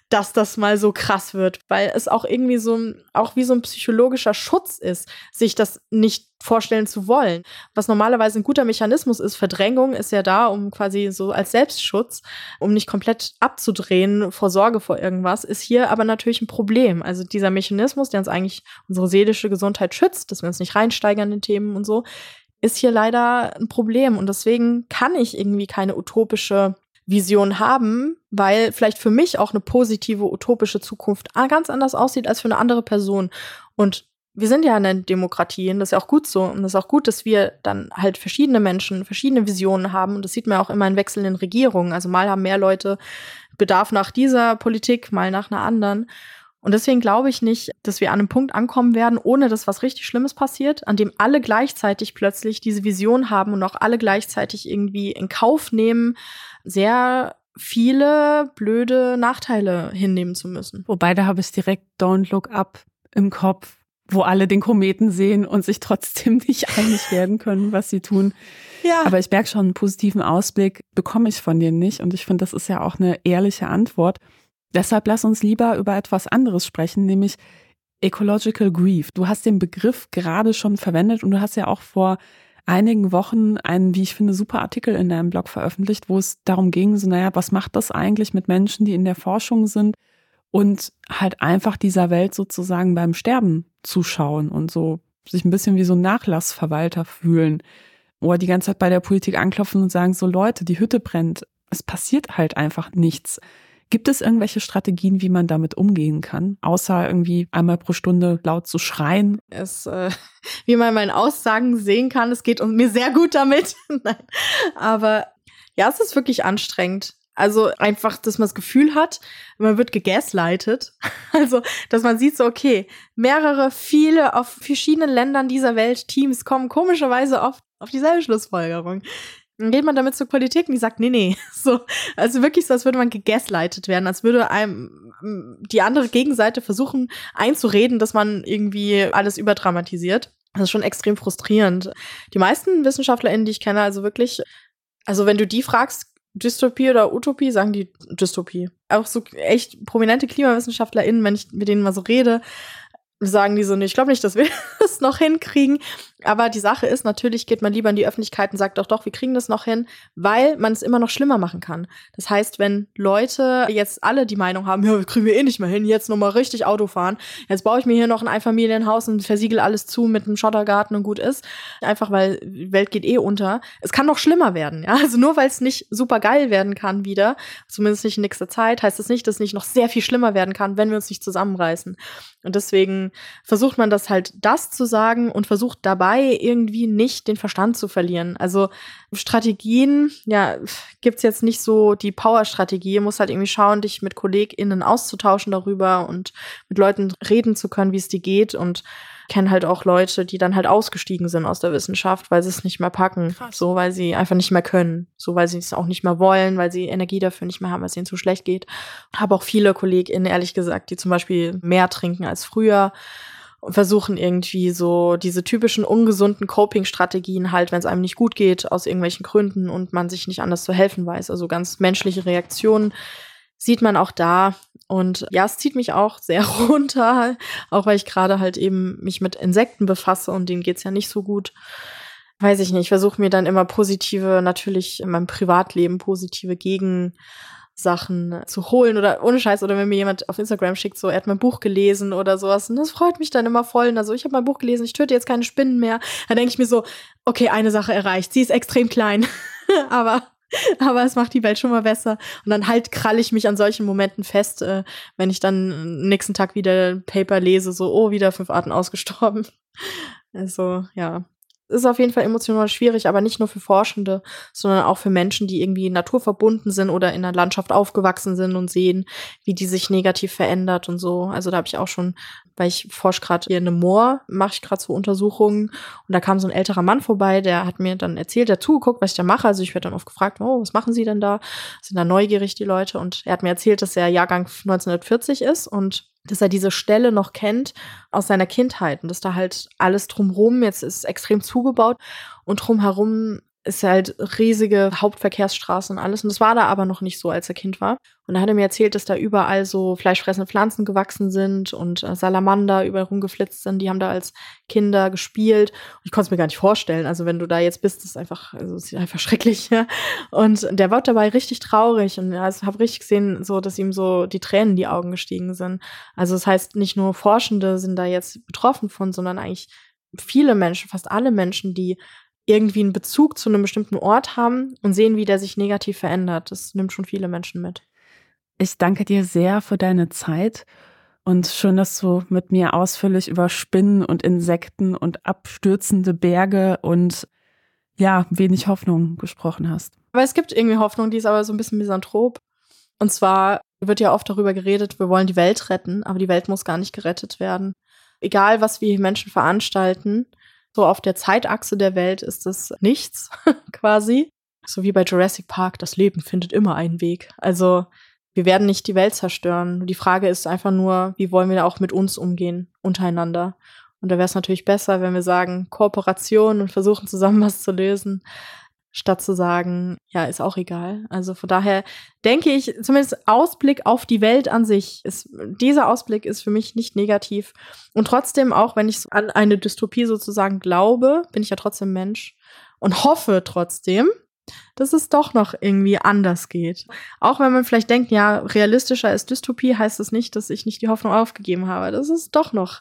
dass das mal so krass wird, weil es auch irgendwie so, auch wie so ein psychologischer Schutz ist, sich das nicht vorstellen zu wollen. Was normalerweise ein guter Mechanismus ist, Verdrängung ist ja da, um quasi so als Selbstschutz, um nicht komplett abzudrehen vor Sorge vor irgendwas, ist hier aber natürlich ein Problem. Also dieser Mechanismus, der uns eigentlich unsere seelische Gesundheit schützt, dass wir uns nicht reinsteigern in Themen und so, ist hier leider ein Problem. Und deswegen kann ich irgendwie keine utopische Vision haben, weil vielleicht für mich auch eine positive utopische Zukunft ganz anders aussieht als für eine andere Person. Und wir sind ja eine Demokratie und das ist ja auch gut so. Und das ist auch gut, dass wir dann halt verschiedene Menschen, verschiedene Visionen haben. Und das sieht man auch immer in wechselnden Regierungen. Also mal haben mehr Leute Bedarf nach dieser Politik, mal nach einer anderen. Und deswegen glaube ich nicht, dass wir an einem Punkt ankommen werden, ohne dass was richtig Schlimmes passiert, an dem alle gleichzeitig plötzlich diese Vision haben und auch alle gleichzeitig irgendwie in Kauf nehmen, sehr viele blöde Nachteile hinnehmen zu müssen. Wobei, da habe ich direkt Don't Look Up im Kopf, wo alle den Kometen sehen und sich trotzdem nicht einig werden können, was sie tun. Ja. Aber ich merke schon, einen positiven Ausblick bekomme ich von dir nicht. Und ich finde, das ist ja auch eine ehrliche Antwort. Deshalb lass uns lieber über etwas anderes sprechen, nämlich Ecological Grief. Du hast den Begriff gerade schon verwendet und du hast ja auch vor einigen Wochen einen, wie ich finde, super Artikel in deinem Blog veröffentlicht, wo es darum ging, so, naja, was macht das eigentlich mit Menschen, die in der Forschung sind und halt einfach dieser Welt sozusagen beim Sterben zuschauen und so sich ein bisschen wie so ein Nachlassverwalter fühlen oder die ganze Zeit bei der Politik anklopfen und sagen, so Leute, die Hütte brennt. Es passiert halt einfach nichts. Gibt es irgendwelche Strategien, wie man damit umgehen kann, außer irgendwie einmal pro Stunde laut zu schreien? Es, äh, wie man in meinen Aussagen sehen kann, es geht mir sehr gut damit. Aber ja, es ist wirklich anstrengend. Also einfach, dass man das Gefühl hat, man wird gegaslightet. Also, dass man sieht so, okay, mehrere, viele auf verschiedenen Ländern dieser Welt Teams kommen komischerweise oft auf dieselbe Schlussfolgerung. Dann geht man damit zur Politik und die sagt, nee, nee. So, also wirklich so, als würde man gegaslightet werden, als würde einem die andere Gegenseite versuchen einzureden, dass man irgendwie alles überdramatisiert. Das ist schon extrem frustrierend. Die meisten WissenschaftlerInnen, die ich kenne, also wirklich, also wenn du die fragst, Dystopie oder Utopie, sagen die Dystopie. Auch so echt prominente KlimawissenschaftlerInnen, wenn ich mit denen mal so rede, sagen die so, nee, ich glaube nicht, dass wir das noch hinkriegen. Aber die Sache ist, natürlich geht man lieber in die Öffentlichkeit und sagt doch, doch, wir kriegen das noch hin, weil man es immer noch schlimmer machen kann. Das heißt, wenn Leute jetzt alle die Meinung haben, ja, kriegen wir eh nicht mehr hin, jetzt nochmal richtig Auto fahren, jetzt baue ich mir hier noch ein Einfamilienhaus und versiegel alles zu mit einem Schottergarten und gut ist. Einfach weil die Welt geht eh unter. Es kann noch schlimmer werden, ja. Also nur weil es nicht super geil werden kann wieder, zumindest nicht in nächster Zeit, heißt das nicht, dass es nicht noch sehr viel schlimmer werden kann, wenn wir uns nicht zusammenreißen. Und deswegen versucht man das halt das zu sagen und versucht dabei irgendwie nicht den Verstand zu verlieren. Also Strategien, ja, gibt's jetzt nicht so die Power-Strategie. Muss halt irgendwie schauen, dich mit KollegInnen auszutauschen darüber und mit Leuten reden zu können, wie es dir geht und kenne halt auch Leute, die dann halt ausgestiegen sind aus der Wissenschaft, weil sie es nicht mehr packen. Krass. So, weil sie einfach nicht mehr können. So, weil sie es auch nicht mehr wollen, weil sie Energie dafür nicht mehr haben, weil es ihnen zu schlecht geht. Habe auch viele KollegInnen, ehrlich gesagt, die zum Beispiel mehr trinken als früher und versuchen irgendwie so diese typischen ungesunden Coping-Strategien halt, wenn es einem nicht gut geht, aus irgendwelchen Gründen und man sich nicht anders zu helfen weiß. Also ganz menschliche Reaktionen sieht man auch da. Und ja, es zieht mich auch sehr runter, auch weil ich gerade halt eben mich mit Insekten befasse und denen geht's ja nicht so gut. Weiß ich nicht, ich versuche mir dann immer positive, natürlich in meinem Privatleben positive Gegensachen zu holen oder ohne Scheiß oder wenn mir jemand auf Instagram schickt, so er hat mein Buch gelesen oder sowas und das freut mich dann immer voll. Also ich habe mein Buch gelesen, ich töte jetzt keine Spinnen mehr. Dann denke ich mir so, okay, eine Sache erreicht. Sie ist extrem klein, aber aber es macht die Welt schon mal besser. Und dann halt krall ich mich an solchen Momenten fest, äh, wenn ich dann nächsten Tag wieder Paper lese, so, oh, wieder fünf Arten ausgestorben. Also, ja. Ist auf jeden Fall emotional schwierig, aber nicht nur für Forschende, sondern auch für Menschen, die irgendwie naturverbunden sind oder in der Landschaft aufgewachsen sind und sehen, wie die sich negativ verändert und so. Also da habe ich auch schon weil ich forsche gerade hier in einem Moor, mache ich gerade so Untersuchungen und da kam so ein älterer Mann vorbei, der hat mir dann erzählt, der zugeguckt, was ich da mache. Also ich werde dann oft gefragt, oh, was machen Sie denn da? Sind da neugierig die Leute und er hat mir erzählt, dass er Jahrgang 1940 ist und dass er diese Stelle noch kennt aus seiner Kindheit und dass da halt alles drumherum jetzt ist extrem zugebaut und drumherum ist halt riesige Hauptverkehrsstraße und alles. Und das war da aber noch nicht so, als er Kind war. Und da hat er mir erzählt, dass da überall so fleischfressende Pflanzen gewachsen sind und äh, Salamander überall rumgeflitzt sind. Die haben da als Kinder gespielt. Und ich konnte es mir gar nicht vorstellen. Also wenn du da jetzt bist, ist einfach, also ist einfach schrecklich. Ja? Und der war dabei richtig traurig. Und ich habe richtig gesehen, so, dass ihm so die Tränen in die Augen gestiegen sind. Also das heißt, nicht nur Forschende sind da jetzt betroffen von, sondern eigentlich viele Menschen, fast alle Menschen, die irgendwie einen Bezug zu einem bestimmten Ort haben und sehen, wie der sich negativ verändert. Das nimmt schon viele Menschen mit. Ich danke dir sehr für deine Zeit und schön, dass du mit mir ausführlich über Spinnen und Insekten und abstürzende Berge und ja, wenig Hoffnung gesprochen hast. Aber es gibt irgendwie Hoffnung, die ist aber so ein bisschen misanthrop. Und zwar wird ja oft darüber geredet, wir wollen die Welt retten, aber die Welt muss gar nicht gerettet werden. Egal, was wir Menschen veranstalten, so auf der Zeitachse der Welt ist es nichts quasi. So wie bei Jurassic Park, das Leben findet immer einen Weg. Also wir werden nicht die Welt zerstören. Die Frage ist einfach nur, wie wollen wir auch mit uns umgehen, untereinander. Und da wäre es natürlich besser, wenn wir sagen, Kooperation und versuchen zusammen was zu lösen, statt zu sagen, ja, ist auch egal. Also von daher denke ich, zumindest Ausblick auf die Welt an sich ist, dieser Ausblick ist für mich nicht negativ. Und trotzdem, auch wenn ich an eine Dystopie sozusagen glaube, bin ich ja trotzdem Mensch und hoffe trotzdem, dass es doch noch irgendwie anders geht. Auch wenn man vielleicht denkt, ja, realistischer ist Dystopie, heißt das nicht, dass ich nicht die Hoffnung aufgegeben habe. Das ist doch noch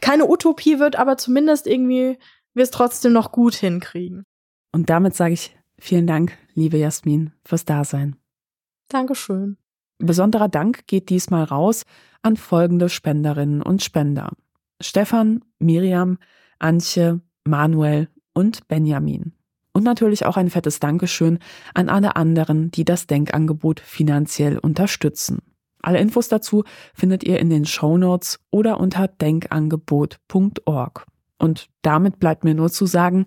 keine Utopie wird, aber zumindest irgendwie wir es trotzdem noch gut hinkriegen. Und damit sage ich vielen Dank, liebe Jasmin, fürs Dasein. Dankeschön. Besonderer Dank geht diesmal raus an folgende Spenderinnen und Spender. Stefan, Miriam, Antje, Manuel und Benjamin. Und natürlich auch ein fettes Dankeschön an alle anderen, die das Denkangebot finanziell unterstützen. Alle Infos dazu findet ihr in den Show Notes oder unter denkangebot.org. Und damit bleibt mir nur zu sagen,